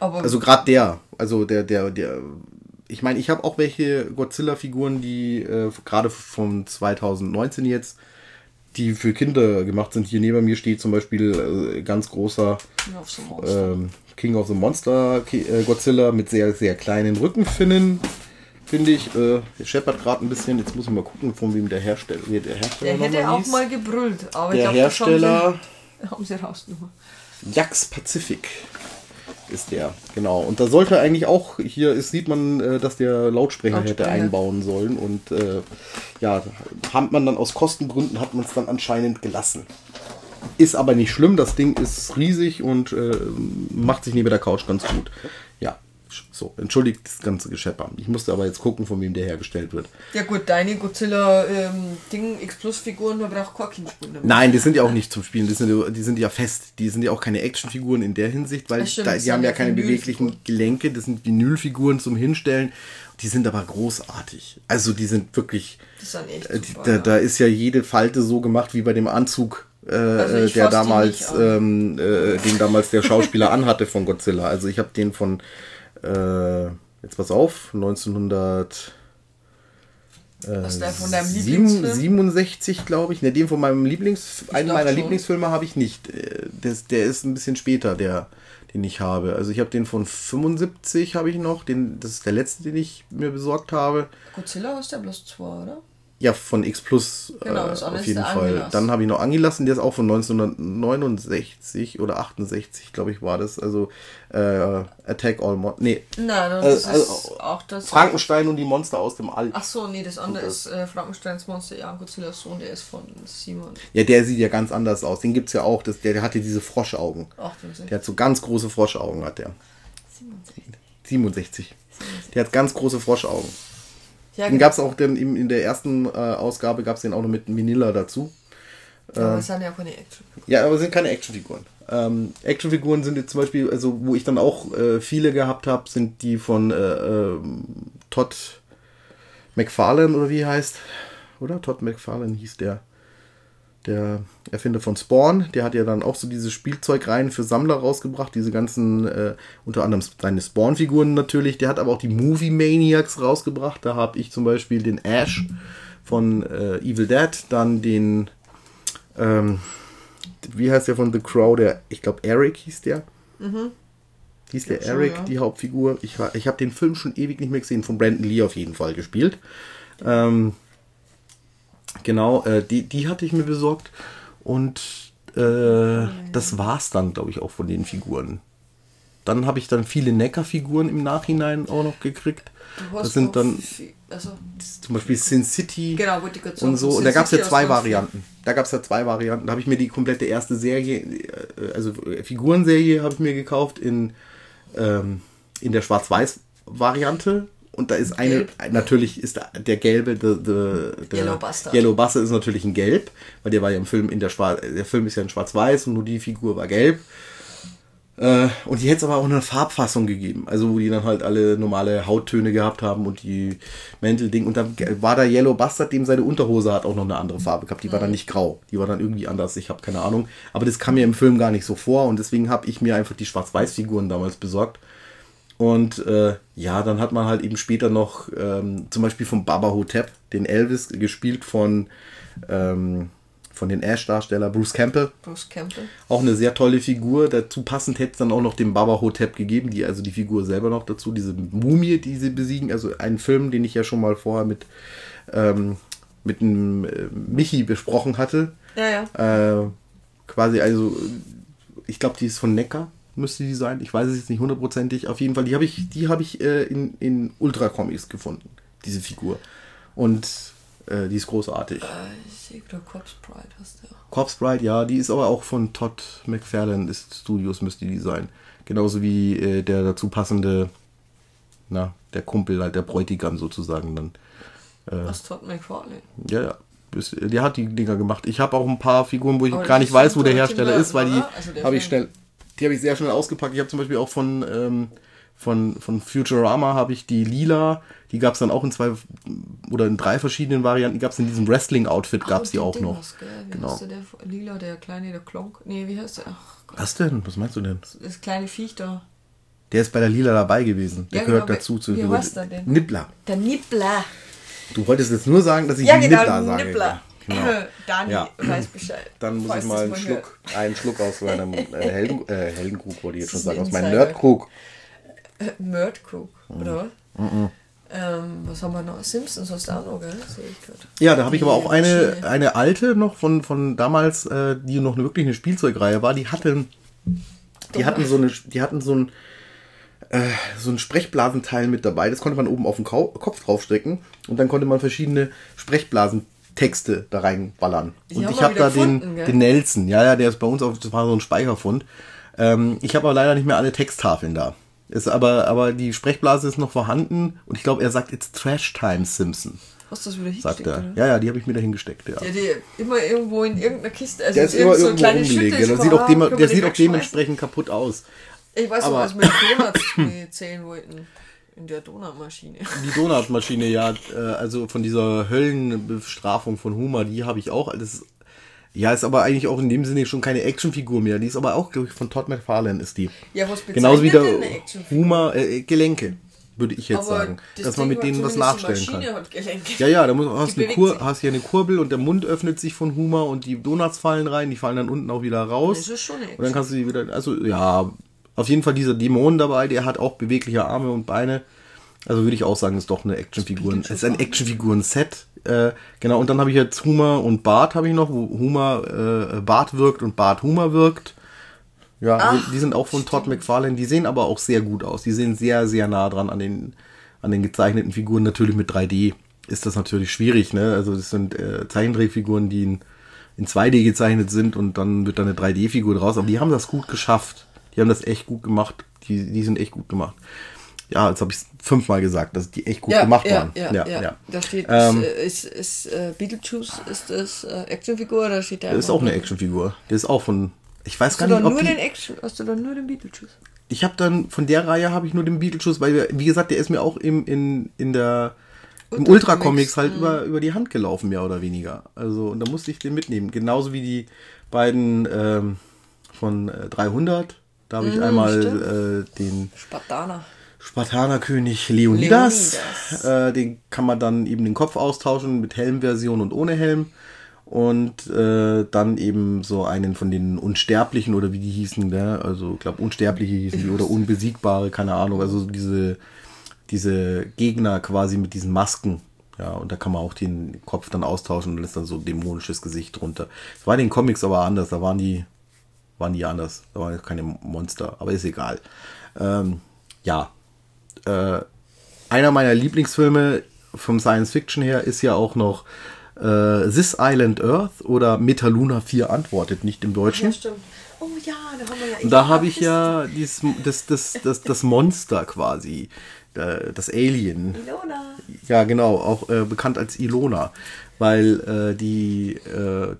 Aber Also gerade der, also der, der, der, ich meine, ich habe auch welche Godzilla-Figuren, die äh, gerade von 2019 jetzt, die für Kinder gemacht sind. Hier neben mir steht zum Beispiel äh, ganz großer ähm, King of the Monster äh, Godzilla mit sehr, sehr kleinen Rückenfinnen. Finde ich, äh, scheppert gerade ein bisschen. Jetzt muss ich mal gucken, von wem der Hersteller, der Hersteller der hätte auch hieß. mal gebrüllt, aber Der ich glaube, das haben Hersteller sie, haben sie rausgenommen. Jax Pacific ist der, genau. Und da sollte eigentlich auch, hier ist, sieht man, äh, dass der Lautsprecher, hätte einbauen sollen. Und äh, ja, hat man dann aus Kostengründen, hat man es dann anscheinend gelassen. Ist aber nicht schlimm, das Ding ist riesig und äh, macht sich neben der Couch ganz gut. So, entschuldigt das ganze Geschepper. Ich musste aber jetzt gucken, von wem der hergestellt wird. Ja gut, deine Godzilla ähm, man braucht damit. Nein, die sind ja auch nicht zum Spielen, die sind, die sind ja fest. Die sind ja auch keine Actionfiguren in der Hinsicht, weil stimmt, da, die haben ja keine beweglichen Gelenke, das sind Vinylfiguren zum Hinstellen. Die sind aber großartig. Also die sind wirklich, Das sind echt äh, super, da, ja. da ist ja jede Falte so gemacht wie bei dem Anzug, äh, Also ich der damals, ähm, äh, den damals der Schauspieler anhatte von Godzilla. Also ich habe den von, äh, jetzt pass auf, 1900 Was ist der von deinem Lieblingsfilm? 67, glaube ich. Ne, den von meinem Lieblings, einen dachte meiner schon. Lieblingsfilme habe ich nicht. Äh, Das, der ist ein bisschen später, der, den ich habe. Also ich habe den von 75 habe ich noch. Den, das ist der letzte, den ich mir besorgt habe. Godzilla ist der bloß zwei, oder? Ja, von X Plus Genau, äh, das andere auf ist jeden Fall. Angelas. Dann habe ich noch angelassen, der ist auch von 1969 oder 68, glaube ich, war das. Also äh, Attack All Mon Nee, Nein, und Äh, das also, ist auch das. Frankenstein und die Monster aus dem All. Ach so, nee, das andere ist äh, Frankensteins Monster, ja, Godzillas Sohn, der ist von Simon. Ja, der sieht ja ganz anders aus. Den gibt's ja auch. Das, der, der hatte diese Froschaugen. 68. Der hat so ganz große Froschaugen, hat der. 67. 67. Der hat ganz große Froschaugen. Ja, Den genau. gab es auch den, im- in der ersten äh, Ausgabe, gab es den auch noch mit Manila dazu. Aber das sind ja keine Action. Ja, aber es sind keine Actionfiguren. Ähm, Actionfiguren sind jetzt zum Beispiel, also wo ich dann auch äh, viele gehabt habe, sind die von äh, ähm, Todd McFarlane oder wie heißt. Oder? Todd McFarlane hieß der. Der Erfinder von Spawn, der hat ja dann auch so diese Spielzeugreihen für Sammler rausgebracht, diese ganzen, äh, unter anderem seine Spawn-Figuren natürlich. Der hat aber auch die Movie Maniacs rausgebracht. Da habe ich zum Beispiel den Ash von äh, Evil Dead, dann den, ähm, wie heißt der von The Crow? Der, ich glaube, Eric hieß der. Hieß der schon, Eric, ja. die Hauptfigur. Ich, ich habe den Film schon ewig nicht mehr gesehen, von Brandon Lee auf jeden Fall gespielt. Ähm, genau, äh, die, die hatte ich mir besorgt. Und äh, das war's dann, glaube ich, auch von den Figuren. Dann habe ich dann viele Necker-Figuren im Nachhinein auch noch gekriegt. Das sind dann viel- also, zum Beispiel Sin City genau, und so. Sin Und da gab es ja zwei Varianten. Da gab es ja zwei Varianten. Da habe ich mir die komplette erste Serie, äh, also äh, Figurenserie habe ich mir gekauft in, ähm, in der Schwarz-Weiß-Variante. Und da ist eine, Gelb. natürlich ist der gelbe, der, der, der Yellow Bastard. Yellow Bastard ist natürlich ein Gelb, weil der war ja im Film in der Schwarz, der Film ist ja in Schwarz-Weiß und nur die Figur war gelb. Äh, und die hätte es aber auch eine Farbfassung gegeben, also wo die dann halt alle normale Hauttöne gehabt haben und die Mäntelding. Und dann war da Yellow Bastard, dem seine Unterhose hat auch noch eine andere Farbe gehabt. Die war dann nicht grau, die war dann irgendwie anders, ich habe keine Ahnung. Aber das kam mir im Film gar nicht so vor und deswegen habe ich mir einfach die Schwarz-Weiß-Figuren damals besorgt. Und äh, ja, dann hat man halt eben später noch ähm, zum Beispiel von Baba Hotep, den Elvis, gespielt von, ähm, von den Ash-Darsteller Bruce Campbell. Bruce Campbell. Auch eine sehr tolle Figur. Dazu passend hätte es dann auch noch den Baba Hotep gegeben, die also die Figur selber noch dazu, diese Mumie, die sie besiegen. Also einen Film, den ich ja schon mal vorher mit, ähm, mit einem äh, Michi besprochen hatte. Ja, ja. Äh, quasi, also, ich glaube, die ist von Neckar, müsste die sein. Ich weiß es jetzt nicht hundertprozentig. Auf jeden Fall, die habe ich, die habe ich äh, in, in Ultra Comics gefunden, diese Figur. Und äh, die ist großartig. Äh, ich sehe gerade Corpse Pride hast du. Corpse Bride, ja, die ist aber auch von Todd McFarlane ist Studios, müsste die sein. Genauso wie äh, der dazu passende na, der Kumpel, halt der Bräutigam sozusagen dann. Das Todd McFarlane. Ja, ja. Der hat die Dinger gemacht. Ich habe auch ein paar Figuren, wo ich Aber gar nicht weiß, wo der Hersteller ist, weil die? Also habe ich schnell, die habe ich sehr schnell ausgepackt. Ich habe zum Beispiel auch von, ähm, von, von Futurama habe ich die lila, die gab es dann auch in zwei oder in drei verschiedenen Varianten. Gab es in diesem Wrestling-Outfit, gab es die auch noch. Dingers, gell? Wie Genau. heißt der, der Lila, der kleine, der Klonk? Nee, wie heißt der? Ach Gott, Was denn? Was meinst du denn? das kleine Viech da. Der ist bei der Lila dabei gewesen. Der Ja, gehört genau, dazu. wie- Zu wie heißt der denn? Nibbler. Der Nibbler. Du wolltest jetzt nur sagen, dass ich Ja, genau, Nibbler sage. Nibbler. Genau. Dani Ja. weiß Bescheid. Dann muss ich mal einen. Schluck, einen Schluck aus meinem äh, Helden, äh, Heldenkrug, wollte ich jetzt schon sagen, aus meinem. Nerdkrug. Murdkrug, Mhm. oder was? Ähm, was haben wir noch? Simpsons hast du auch noch, gell? Sehe ich gerade. Ja, da habe ich aber auch eine, eine alte noch von, von damals, äh, die noch eine, wirklich eine Spielzeugreihe war. Die hatten, die hatten so eine, die hatten so ein, äh, so ein Sprechblasenteil mit dabei. Das konnte man oben auf den Kopf draufstecken und dann konnte man verschiedene Sprechblasentexte da reinballern. Die Und ich habe da den, gefunden, gell? den Nelson. Ja, ja, der ist bei uns auf, das war so ein Speicherfund. Ähm, ich habe aber leider nicht mehr alle Texttafeln da. Ist aber, aber die Sprechblase ist noch vorhanden und ich glaube, er sagt, it's Trash Time Simpson, Hast du das wieder sagt hingesteckt, er. oder? Ja, ja, die habe ich mir da hingesteckt, ja. Ja, die immer irgendwo in irgendeiner Kiste. Also Der ist immer so irgendwo kleine. Schütte Ja, der sieht auch, dem, der sieht den auch dementsprechend kaputt aus. Ich weiß noch, aber- was wir mit Donuts zählen wollten. In der Donutmaschine. Die Donutmaschine, ja, äh, also von dieser Höllenbestrafung von Homer, die habe ich auch. Das, ja, ist aber eigentlich auch in dem Sinne schon keine Actionfigur mehr. Die ist aber auch, glaube ich, von Todd McFarlane ist die. Ja, was Genauso wie der Actionfigur? Homer, äh, Gelenke, würde ich jetzt Aber sagen. das Dass man mit denen was nachstellen kann. Maschine Hat Gelenke. Ja, ja, da muss, hast, bewegt Kur, hast hier eine Kurbel und der Mund öffnet sich von Homer und die Donuts fallen rein, die fallen dann unten auch wieder raus. Das ist schon eine Und dann kannst du die wieder, also ja, auf jeden Fall dieser Dämon dabei, der hat auch bewegliche Arme und Beine. Also würde ich auch sagen, ist doch eine Actionfigur. Es ist ein Actionfiguren-Set. Äh, genau, und dann habe ich jetzt Homer und Bart habe ich noch, wo Homer äh, Bart wirkt und Bart Homer wirkt. Ja, die, die sind auch von Todd McFarlane. Die sehen aber auch sehr gut aus. Die sehen sehr, sehr nah dran an den, an den gezeichneten Figuren. Natürlich mit 3D ist das natürlich schwierig. Ne? Also das sind äh, Zeichentrickfiguren, die in, in 2D gezeichnet sind und dann wird da eine 3D-Figur draus. Aber die haben das gut geschafft. Die haben das echt gut gemacht. Die, die sind echt gut gemacht. Ja, jetzt habe ich fünfmal gesagt, dass die echt gut Ja, gemacht ja, waren. ja, ja, Da steht, Ähm, äh, ist, ist äh, Beetlejuice, ist das äh, Actionfigur oder steht da Das ist auch eine Actionfigur. Der ist auch von. Ich weiß Hast gar nicht, ob nur die, den Action, hast du dann nur den Beetlejuice? Ich habe dann von der Reihe habe ich nur den Beetlejuice, weil wie gesagt, der ist mir auch im in in der im Ultra Ultra Comics Comics, halt mhm. über über die Hand gelaufen mehr oder weniger. Also und da musste ich den mitnehmen, genauso wie die beiden ähm, von äh, 300. Da habe ich Mhm, einmal äh, den Spartaner. Spartanerkönig Leonidas. Leonidas. Äh, den kann man dann eben den Kopf austauschen mit Helmversion und ohne Helm. Und äh, dann eben so einen von den Unsterblichen oder wie die hießen, ne? also ich glaube Unsterbliche hießen die oder Unbesiegbare, keine Ahnung. Also diese, diese Gegner quasi mit diesen Masken. Ja, und da kann man auch den Kopf dann austauschen und ist dann so ein dämonisches Gesicht drunter. Das war in den Comics aber anders, da waren die, waren die anders. Da waren keine Monster, aber ist egal. Ähm, ja, äh, einer meiner Lieblingsfilme vom Science Fiction her ist ja auch noch äh, This Island Earth oder Metaluna 4 antwortet nicht im Deutschen. stimmt. Oh ja, da haben wir ja. Und da habe ich ja dieses, das, das, das, das Monster quasi, das Alien. Ilona. Ja, genau, auch äh, bekannt als Ilona, weil äh, die äh,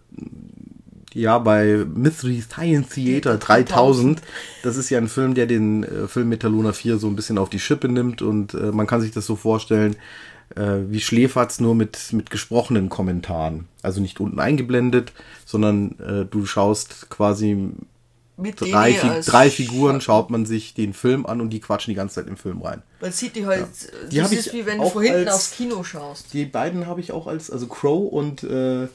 ja bei Mystery Science Theater 3000, das ist ja ein Film, der den äh, Film Metaluna 4 so ein bisschen auf die Schippe nimmt und äh, man kann sich das so vorstellen, äh, wie Schläferz nur mit mit gesprochenen Kommentaren, also nicht unten eingeblendet, sondern äh, du schaust quasi Mit drei, Fi drei Figuren, schaut man sich den Film an und die quatschen die ganze Zeit im Film rein. Man sieht die halt. Die das ist ich wie wenn du als- aufs Kino schaust. Die beiden habe ich auch als, also Crow und äh,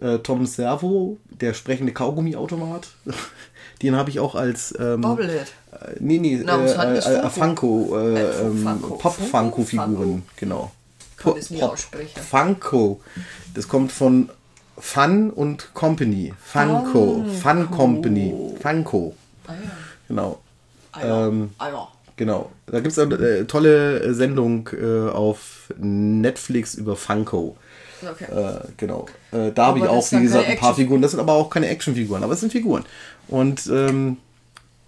äh, Tom Servo, der sprechende Kaugummiautomat, den habe ich auch als ähm, Bobblehead. äh, nee, nee, äh, Namens Hannes äh, äh, Funko. Äh, Äh, Funko. Pop-Funko-Figuren, Funko? genau. Kann nie aussprechen. Funko. Das kommt von Fun und Company. Funko. Fun Company. Funko. Ah. Genau. Ah. Ähm, ah. Genau. Da gibt es eine äh, tolle Sendung äh, auf Netflix über Funko. Okay. Äh, genau. Äh, da habe ich auch, wie gesagt, ein paar Figuren. Das sind aber auch keine Actionfiguren, aber es sind Figuren. Und ähm,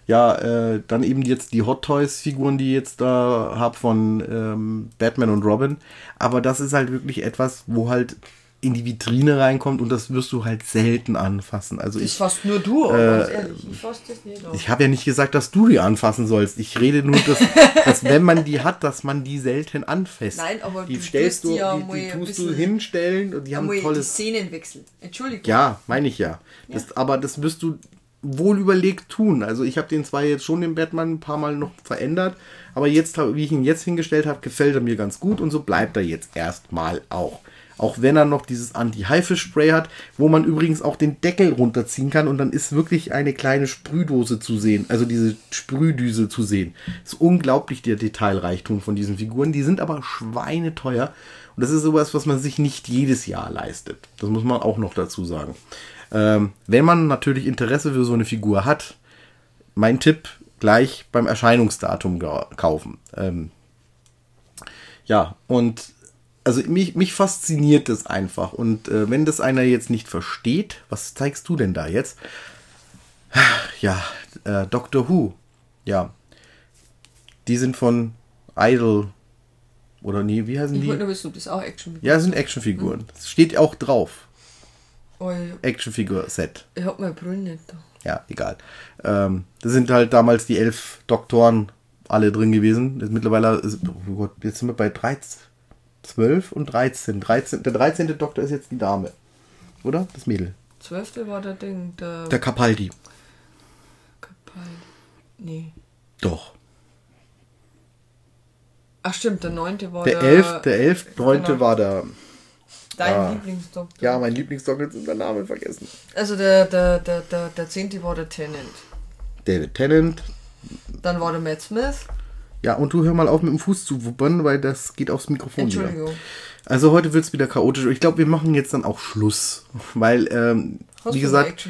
ja, äh, dann eben jetzt die Hot Toys Figuren, die ich jetzt da habe von ähm, Batman und Robin. Aber das ist halt wirklich etwas, wo halt in die Vitrine reinkommt und das wirst du halt selten anfassen. Also Das ich, fasst nur du, äh, ehrlich, ich ich habe ja nicht gesagt, dass du die anfassen sollst. Ich rede nur, dass, dass wenn man die hat, dass man die selten anfasst. Nein, aber die du stellst du, die ja die, die tust du hinstellen und die haben die tolles Szenen wechseln. Entschuldigung. Ja, meine ich ja. Das, aber das wirst du wohl überlegt tun. Also ich habe den zwar jetzt schon den Batman ein paar Mal noch verändert, aber jetzt, wie ich ihn jetzt hingestellt habe, gefällt er mir ganz gut und so bleibt er jetzt erstmal auch. Auch wenn er noch dieses Anti-Haifisch-Spray hat, wo man übrigens auch den Deckel runterziehen kann und dann ist wirklich eine kleine Sprühdose zu sehen, also diese Sprühdüse zu sehen. ist unglaublich der Detailreichtum von diesen Figuren. Die sind aber schweineteuer und das ist sowas, was man sich nicht jedes Jahr leistet. Das muss man auch noch dazu sagen. Ähm, wenn man natürlich Interesse für so eine Figur hat, mein Tipp, gleich beim Erscheinungsdatum kaufen. Ähm, ja, und also mich, mich fasziniert das einfach. Und äh, wenn das einer jetzt nicht versteht, was zeigst du denn da jetzt? Ja, äh, Doctor Who. Ja. Die sind von Idol. Oder nee, wie heißen Ich die? wollte nur wissen, ob das auch Action Ja, das sind Actionfiguren. Das steht auch drauf. Oh, ich, Actionfigur-Set. ich hab meine Brille nicht da. Ja, egal. Ähm, da sind halt damals die elf Doktoren alle drin gewesen. Jetzt mittlerweile, ist, oh Gott, jetzt sind wir bei 13, 12 und 13. 13. Der 13. Doktor ist jetzt die Dame. Oder? Das Mädel. Zwölfte war der Ding, der, Der Capaldi. Kapal. Nee. Doch. Ach stimmt, der neunte war Der der. 11. Der 11. 9. genau. war der. Dein Ah. Lieblingsdoktor. Ja, mein Lieblingsdoktor ist der Name vergessen. Also der, der, der, der, der zehnte war der Tennant. David Tennant. Dann war der Matt Smith. Ja, und du hör mal auf mit dem Fuß zu wuppern, weil das geht aufs Mikrofon. wieder. Entschuldigung. Also heute wird es wieder chaotisch. Ich glaube, wir machen jetzt dann auch Schluss. Weil, ähm, Hast wie gesagt?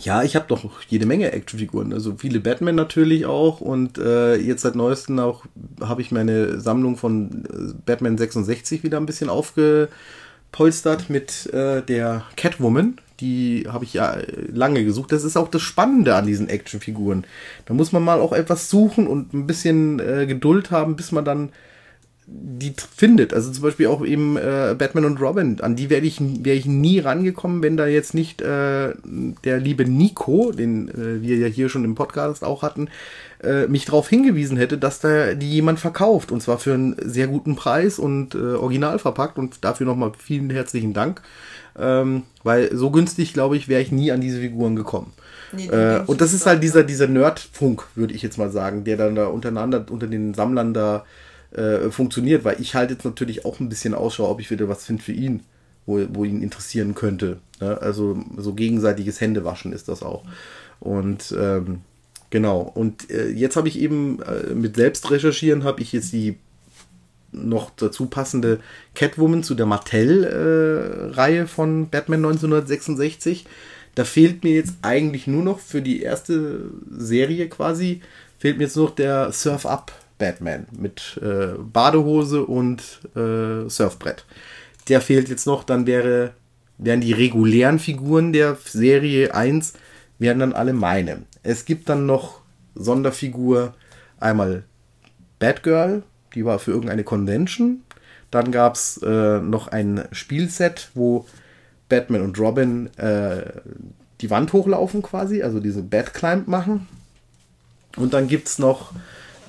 Ja, ich habe doch jede Menge Actionfiguren. Also viele Batman natürlich auch. Und äh, jetzt seit neuestem auch habe ich meine Sammlung von äh, Batman 66 wieder ein bisschen aufgepolstert mit äh, der Catwoman. Die habe ich ja äh, lange gesucht. Das ist auch das Spannende an diesen Actionfiguren. Da muss man mal auch etwas suchen und ein bisschen äh, Geduld haben, bis man dann die findet. Also zum Beispiel auch eben äh, Batman und Robin. An die wäre ich, wär ich nie rangekommen, wenn da jetzt nicht äh, der liebe Nico, den äh, wir ja hier schon im Podcast auch hatten, äh, mich darauf hingewiesen hätte, dass da die jemand verkauft. Und zwar für einen sehr guten Preis und äh, original verpackt. Und dafür nochmal vielen herzlichen Dank. Ähm, weil so günstig, glaube ich, wäre ich nie an diese Figuren gekommen. Nee, Äh, und das ist halt dieser, dieser Nerdfunk, würde ich jetzt mal sagen, der dann da untereinander, unter den Sammlern da äh, funktioniert, weil ich halt jetzt natürlich auch ein bisschen Ausschau, ob ich wieder was finde für ihn, wo, wo ihn interessieren könnte. Ne? Also so gegenseitiges Händewaschen ist das auch. Und ähm, genau, und äh, jetzt habe ich eben äh, mit selbst recherchieren, habe ich jetzt die noch dazu passende Catwoman zu der Mattel-Reihe von Batman 1966. Da fehlt mir jetzt eigentlich nur noch für die erste Serie quasi, fehlt mir jetzt noch der Surf-Up Batman mit äh, Badehose und äh, Surfbrett. Der fehlt jetzt noch, dann wäre, wären die regulären Figuren der Serie 1, wären dann alle meine. Es gibt dann noch Sonderfigur, einmal Batgirl, die war für irgendeine Convention. Dann gab es äh, noch ein Spielset, wo Batman und Robin äh, die Wand hochlaufen quasi, also diese Batclimb machen. Und dann gibt es noch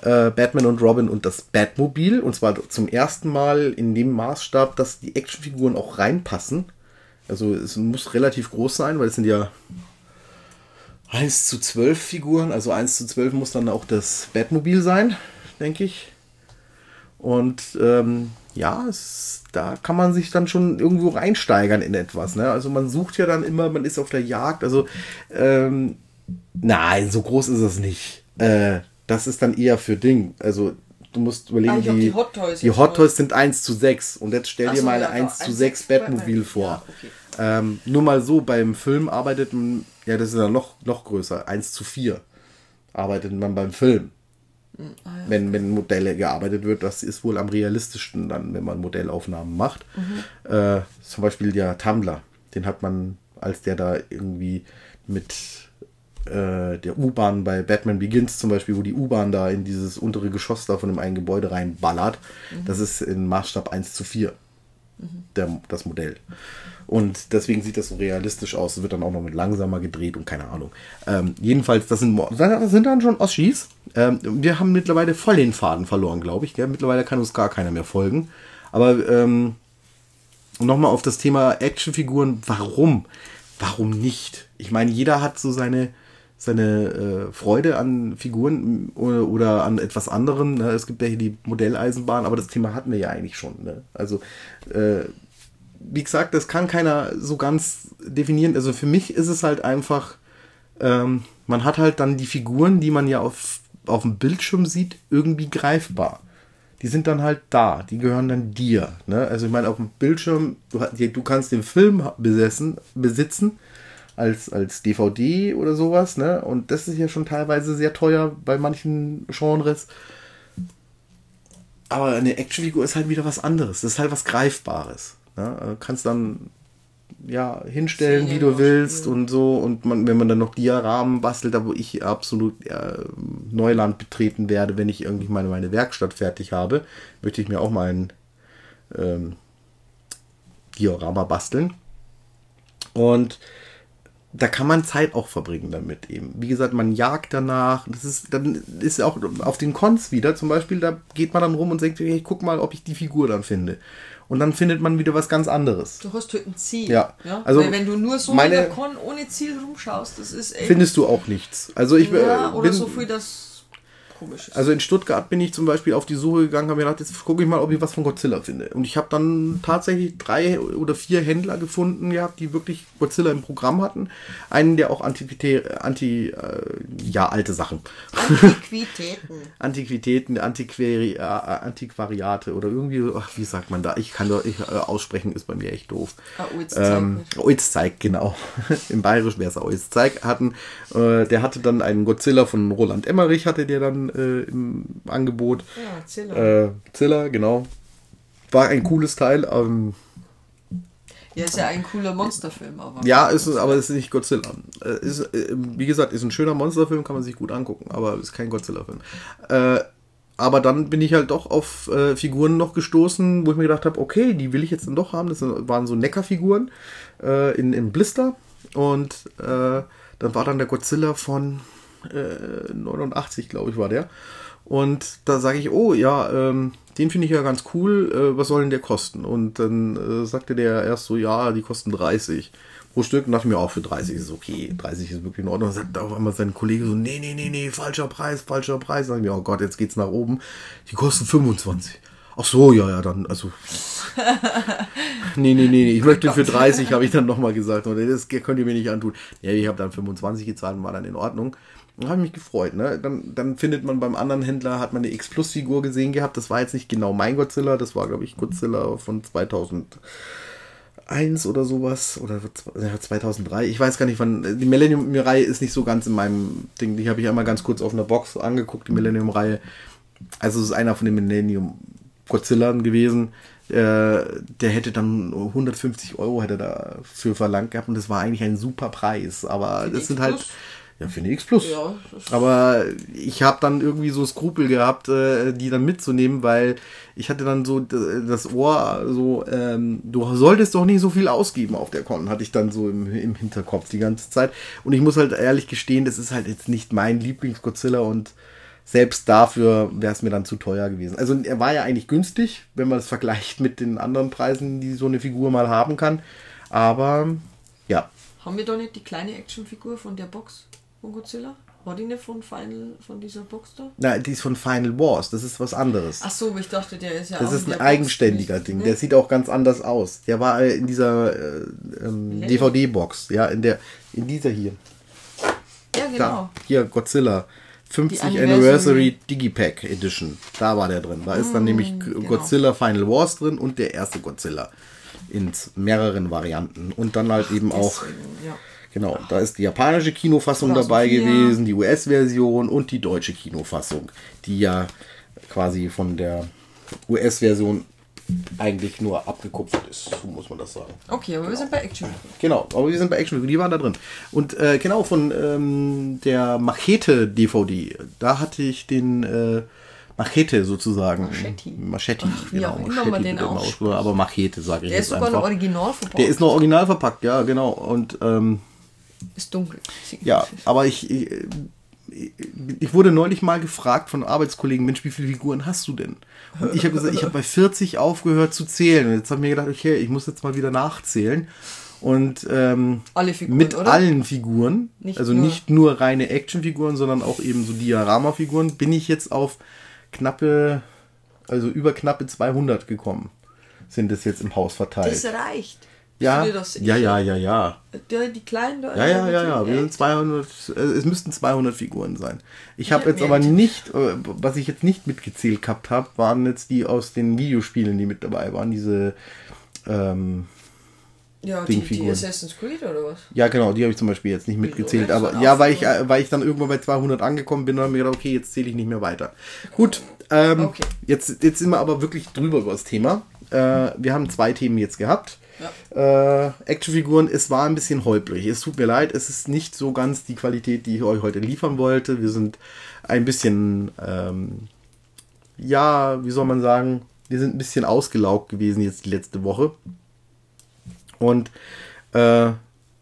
äh, Batman und Robin und das Batmobil. Und zwar zum ersten Mal in dem Maßstab, dass die Actionfiguren auch reinpassen. Also es muss relativ groß sein, weil es sind ja 1 zu 12 Figuren. Also 1 zu 12 muss dann auch das Batmobil sein, denke ich. Und ähm, ja, es, da kann man sich dann schon irgendwo reinsteigern in etwas. Ne? Also man sucht ja dann immer, man ist auf der Jagd. Also ähm, nein, so groß ist es nicht. Äh, das ist dann eher für Ding. Also du musst überlegen, die, die Hot Toys die Hot. Toys sind 1 zu 6. Und jetzt stell Ach dir so, mal ja, ein 1 doch, zu 1 6 zu Batmobil Batman. vor. Ja, okay. Ähm, nur mal so, beim Film arbeitet man, ja, das ist ja noch, noch größer, 1 zu 4 arbeitet man beim Film. Wenn, wenn Modelle gearbeitet wird, das ist wohl am realistischsten dann, wenn man Modellaufnahmen macht. Äh, zum Beispiel der Tumblr, den hat man, als der da irgendwie mit äh, der U-Bahn bei Batman Begins zum Beispiel, wo die U-Bahn da in dieses untere Geschoss da von dem einen Gebäude reinballert. Mhm. Das ist in Maßstab 1 zu 4, mhm. der, das Modell. Und deswegen sieht das so realistisch aus. Es wird dann auch noch mit langsamer gedreht und keine Ahnung. Ähm, jedenfalls, das sind, das sind dann schon Oschis. Ähm, wir haben mittlerweile voll den Faden verloren, glaube ich. Gell? Mittlerweile kann uns gar keiner mehr folgen. Aber ähm, nochmal auf das Thema Actionfiguren. Warum? Warum nicht? Ich meine, jeder hat so seine, seine äh, Freude an Figuren oder, oder an etwas anderem. Ne? Es gibt ja hier die Modelleisenbahn, aber das Thema hatten wir ja eigentlich schon. Ne? Also, äh, wie gesagt, das kann keiner so ganz definieren. Also für mich ist es halt einfach, ähm, man hat halt dann die Figuren, die man ja auf, auf dem Bildschirm sieht, irgendwie greifbar. Die sind dann halt da, die gehören dann dir. Ne? Also ich meine, auf dem Bildschirm, du, du kannst den Film besessen, besitzen als, als DVD oder sowas, ne? Und das ist ja schon teilweise sehr teuer bei manchen Genres. Aber eine Actionfigur ist halt wieder was anderes. Das ist halt was Greifbares. Ne? Also kannst dann ja hinstellen, wie du willst und so. Und man, wenn man dann noch Diaramen bastelt, da wo ich absolut äh, Neuland betreten werde, wenn ich irgendwie meine, meine Werkstatt fertig habe, möchte ich mir auch mal ein ähm, Diorama basteln. Und da kann man Zeit auch verbringen damit eben. Wie gesagt, man jagt danach. Das ist, dann ist auch auf den Cons wieder zum Beispiel, da geht man dann rum und sagt, ich guck mal, ob ich die Figur dann finde. Und dann findet man wieder was ganz anderes. Du hast halt ein Ziel. Ja. ja? Also Weil wenn du nur so meine, in der Con ohne Ziel rumschaust, das ist echt. Findest du auch nichts. Also ich ja, bin, oder so viel, das komisch ist. Also in Stuttgart bin ich zum Beispiel auf die Suche gegangen, habe mir gedacht, jetzt gucke ich mal, ob ich was von Godzilla finde. Und ich habe dann tatsächlich drei oder vier Händler gefunden gehabt, die wirklich Godzilla im Programm hatten. Einen, der auch Antiquitä anti, äh, ja, alte Sachen. Antiquitäten. Antiquitäten, Antiquari äh, Antiquariate oder irgendwie, ach, wie sagt man da? Ich kann doch, ich, äh, aussprechen ist bei mir echt doof. Ah, ähm, Oitzzeig, genau. Im Bayerisch wäre es Oitzzeig. Hatten, äh, der hatte dann einen Godzilla von Roland Emmerich, hatte der dann äh, im Angebot. Ja, Zilla. Äh, Zilla, genau. War ein cooles Teil. Ähm, ja, ist ja ein cooler Monsterfilm, aber. Ja, ist es, aber es ist nicht Godzilla. Äh, ist, äh, wie gesagt, ist ein schöner Monsterfilm, kann man sich gut angucken, aber ist kein Godzilla-Film. Äh, aber dann bin ich halt doch auf äh, Figuren noch gestoßen, wo ich mir gedacht habe, okay, die will ich jetzt dann doch haben. Das waren so Neckar-Figuren äh, in, in Blister. Und äh, dann war dann der Godzilla von 89, glaube ich, war der. Und da sage ich, oh ja, ähm, den finde ich ja ganz cool, äh, was soll denn der kosten? Und dann äh, sagte der erst so, ja, die kosten 30 pro Stück. Und dachte mir auch, für 30 ist okay, 30 ist wirklich in Ordnung. Und sagt auf einmal sein Kollege so, nee, nee, nee, nee, falscher Preis, falscher Preis. Sag ich mir, oh Gott, jetzt geht's nach oben. Die kosten 25. Ach so, ja, ja, dann, also. nee, nee, nee, nee, ich möchte für 30, habe ich dann nochmal gesagt. Und das könnt ihr mir nicht antun. Ja, ich habe dann 25 gezahlt und war dann in Ordnung. Habe ich mich gefreut. Ne? Dann, dann findet man beim anderen Händler, hat man eine X-Plus-Figur gesehen gehabt. Das war jetzt nicht genau mein Godzilla, das war, glaube ich, Godzilla von 2001 oder sowas. Oder 2003. Ich weiß gar nicht, wann. Die Millennium-Reihe ist nicht so ganz in meinem Ding. Die habe ich einmal ganz kurz auf einer Box angeguckt, die Millennium-Reihe. Also es ist einer von den Millennium Godzilla gewesen. Äh, der hätte dann 150 Euro hätte dafür verlangt gehabt und das war eigentlich ein super Preis. Aber das sind halt ja, für eine X Plus. Ja, Aber ich habe dann irgendwie so Skrupel gehabt, äh, die dann mitzunehmen, weil ich hatte dann so das Ohr so, ähm, du solltest doch nicht so viel ausgeben auf der Con, hatte ich dann so im, im Hinterkopf die ganze Zeit. Und ich muss halt ehrlich gestehen, das ist halt jetzt nicht mein Lieblings-Godzilla und selbst dafür wäre es mir dann zu teuer gewesen. Also er war ja eigentlich günstig, wenn man es vergleicht mit den anderen Preisen, die so eine Figur mal haben kann. Aber ja. Haben wir doch nicht die kleine Actionfigur von der Box? Von Godzilla? War die nicht von Final, von dieser Box da? Nein, die ist von Final Wars, das ist was anderes. Ach so, ich dachte, der ist ja Das ist ein eigenständiger Box Ding, der sieht auch ganz anders aus. Der war in dieser äh, ähm, DVD-Box, ja, in der, in dieser hier. Ja, genau. Da, hier, Godzilla. 50 Anniversary. Anniversary Digipack Edition. Da war der drin. Da ist dann mm, nämlich genau. Godzilla Final Wars drin und der erste Godzilla. In mehreren Varianten. Und dann halt eben Deswegen, auch. Ja Genau, da ist die japanische Kinofassung dabei gewesen, die US-Version und die deutsche Kinofassung, die ja quasi von der US-Version eigentlich nur abgekupfert ist, so muss man das sagen. Okay, aber wir sind bei Action. Genau, aber wir sind bei Action, die waren da drin. Und äh, genau von ähm, der Machete DVD, da hatte ich den äh, Machete sozusagen. Machete. Machete, Ach, wie auch immer man Machete den ausgesprochen, Aber Machete sage ich Der ist sogar noch einfach. original verpackt. Der ist noch original verpackt, ja, genau. Und ähm, Ist dunkel. ja, aber ich, ich, ich wurde neulich mal gefragt von Arbeitskollegen, Mensch, wie viele Figuren hast du denn? Und ich habe gesagt, ich habe bei 40 aufgehört zu zählen. Und jetzt habe ich mir gedacht, okay, ich muss jetzt mal wieder nachzählen. Und ähm, Alle Figuren, mit oder? allen Figuren, Nicht also nur- nicht nur reine Actionfiguren, sondern auch eben so Diorama-Figuren, bin ich jetzt auf knappe, also über knappe 200 gekommen. Sind es jetzt im Haus verteilt. Das reicht. Ja, ja, ja, ja, ja. Die, kleinen da. Ja, ja, ja, ja. Wir sind 200, äh, es müssten 200 Figuren sein. Ich habe jetzt aber nicht, äh, was ich jetzt nicht mitgezählt gehabt habe, waren jetzt die aus den Videospielen, die mit dabei waren. Diese, ähm, Ja, die, die. Assassin's Creed oder was? ja genau, die habe ich zum Beispiel jetzt nicht mitgezählt. Aber ja, weil ich, äh, weil ich dann irgendwann bei 200 angekommen bin und hab mir gedacht, okay, jetzt zähle ich nicht mehr weiter. Gut, ähm, Okay. jetzt, jetzt sind wir aber wirklich drüber über das Thema. Äh, wir haben zwei Themen jetzt gehabt. Äh, Actionfiguren, es war ein bisschen holprig. Es tut mir leid, es ist nicht so ganz die Qualität, die ich euch heute liefern wollte. Wir sind ein bisschen, ähm, ja, wie soll man sagen, wir sind ein bisschen ausgelaugt gewesen jetzt die letzte Woche. Und äh,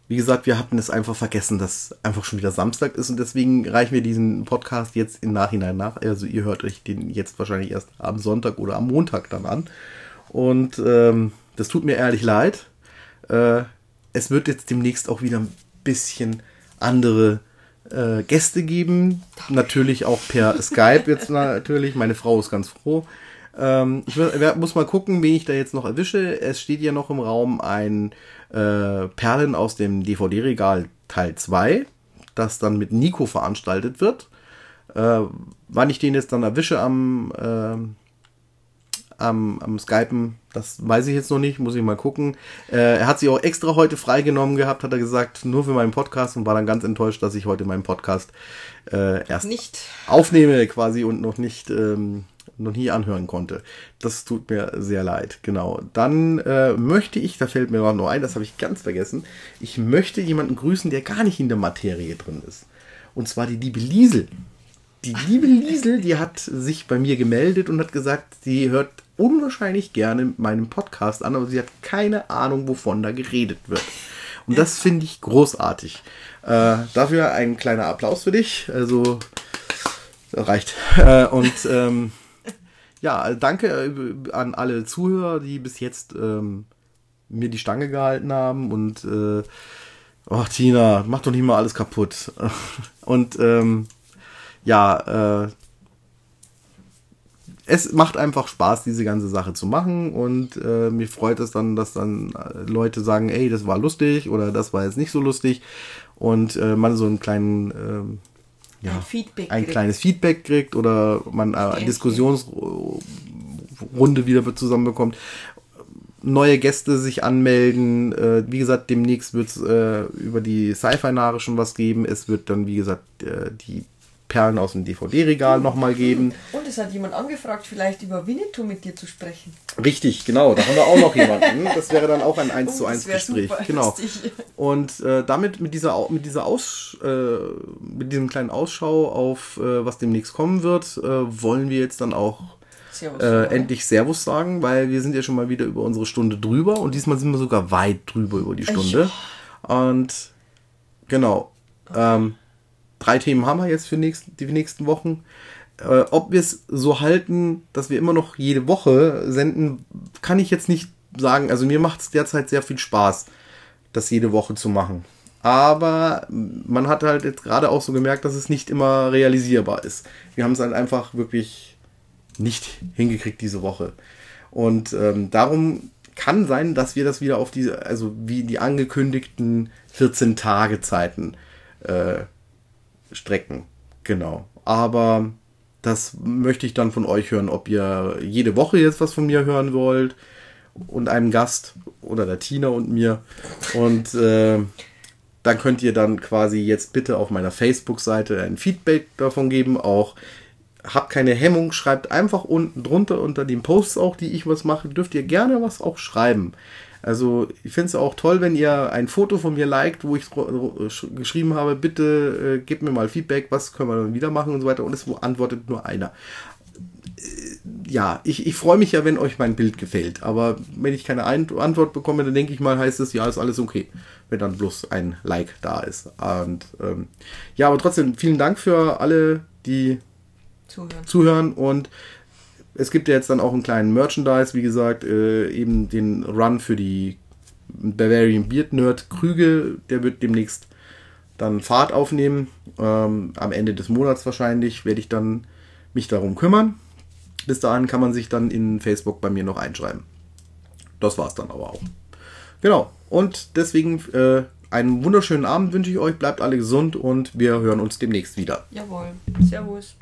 wie gesagt, wir hatten es einfach vergessen, dass einfach schon wieder Samstag ist und deswegen reichen wir diesen Podcast jetzt im Nachhinein nach. Also ihr hört euch den jetzt wahrscheinlich erst am Sonntag oder am Montag dann an. Und ähm, das tut mir ehrlich leid. Äh, es wird jetzt demnächst auch wieder ein bisschen andere äh, Gäste geben. Natürlich auch per Skype jetzt natürlich. Meine Frau ist ganz froh. Ähm, ich muss mal gucken, wen ich da jetzt noch erwische. Es steht ja noch im Raum ein äh, Perlen aus dem DVD-Regal Teil 2, das dann mit Nico veranstaltet wird. Äh, wann ich den jetzt dann erwische am, ähm, am, am Skypen, das weiß ich jetzt noch nicht, muss ich mal gucken. Äh, er hat sich auch extra heute freigenommen gehabt, hat er gesagt, nur für meinen Podcast und war dann ganz enttäuscht, dass ich heute meinen Podcast äh, erst Nicht. aufnehme quasi und noch nicht ähm, noch nie anhören konnte. Das tut mir sehr leid. Genau. Dann äh, möchte ich, da fällt mir gerade noch ein, das habe ich ganz vergessen. Ich möchte jemanden grüßen, der gar nicht in der Materie drin ist. Und zwar die liebe Liesel. Die liebe Liesel, die hat sich bei mir gemeldet und hat gesagt, sie hört unwahrscheinlich gerne meinen Podcast an, aber sie hat keine Ahnung, wovon da geredet wird. Und das finde ich großartig. Äh, dafür ein kleiner Applaus für dich. Also reicht. Äh, und ähm, ja, danke äh, an alle Zuhörer, die bis jetzt ähm, mir die Stange gehalten haben und äh, oh Tina, mach doch nicht mal alles kaputt. Und ähm, ja, äh, es macht einfach Spaß, diese ganze Sache zu machen und äh, mir freut es dann, dass dann äh, Leute sagen, ey, das war lustig oder das war jetzt nicht so lustig und äh, man so einen kleinen ähm, ja, Ein ein kleines Feedback kriegt oder man äh. Diskussionsrunde wieder zusammenbekommt. Neue Gäste sich anmelden. Äh, wie gesagt, demnächst wird es äh, über die Sci-Fi-Nare schon was geben. Es wird dann, wie gesagt, äh, die Perlen aus dem DVD-Regal nochmal geben. Und es hat jemand angefragt, vielleicht über Winnetou mit dir zu sprechen. Richtig, genau. Da haben wir auch noch jemanden. Das wäre dann auch ein 1 zu Oh, das 1 wär Gespräch. super Genau. lustig. Und äh, damit mit dieser mit dieser Aus äh, mit diesem kleinen Ausschau auf äh, was demnächst kommen wird, äh, wollen wir jetzt dann auch Servus. äh, endlich Servus sagen, weil wir sind ja schon mal wieder über unsere Stunde drüber und diesmal sind wir sogar weit drüber über die Stunde. Und genau. Ähm, drei Themen haben wir jetzt für nächst, die nächsten Wochen. Äh, ob wir es so halten, dass wir immer noch jede Woche senden, kann ich jetzt nicht sagen. Also mir macht es derzeit sehr viel Spaß, das jede Woche zu machen. Aber man hat halt jetzt gerade auch so gemerkt, dass es nicht immer realisierbar ist. Wir haben es halt einfach wirklich nicht hingekriegt diese Woche. Und ähm, darum kann sein, dass wir das wieder auf diese, also wie die angekündigten 14 Tage Zeiten äh, strecken. Genau. Aber das möchte ich dann von euch hören, ob ihr jede Woche jetzt was von mir hören wollt und einem Gast oder der Tina und mir. Und äh, dann könnt ihr dann quasi jetzt bitte auf meiner Facebook-Seite ein Feedback davon geben, auch habt keine Hemmung, schreibt einfach unten drunter unter den Posts auch, die ich was mache, dürft ihr gerne was auch schreiben. Also ich finde es auch toll, wenn ihr ein Foto von mir liked, wo ich geschrieben habe, bitte äh, gebt mir mal Feedback, was können wir dann wieder machen und so weiter. Und es antwortet nur einer. Äh, ja, ich, ich freue mich ja, wenn euch mein Bild gefällt. Aber wenn ich keine ein Antwort bekomme, dann denke ich mal, heißt es, ja, ist alles okay. Wenn dann bloß ein Like da ist. Und ähm, ja, aber trotzdem, vielen Dank für alle, die zuhören. zuhören und es gibt ja jetzt dann auch einen kleinen Merchandise, wie gesagt, äh, eben den Run für die Bavarian Beard Nerd Krüge, der wird demnächst dann Fahrt aufnehmen. Ähm, am Ende des Monats wahrscheinlich werde ich dann mich darum kümmern. Bis dahin kann man sich dann in Facebook bei mir noch einschreiben. Das war es dann aber auch. Genau. Und deswegen äh, einen wunderschönen Abend wünsche ich euch. Bleibt alle gesund und wir hören uns demnächst wieder. Jawohl. Servus.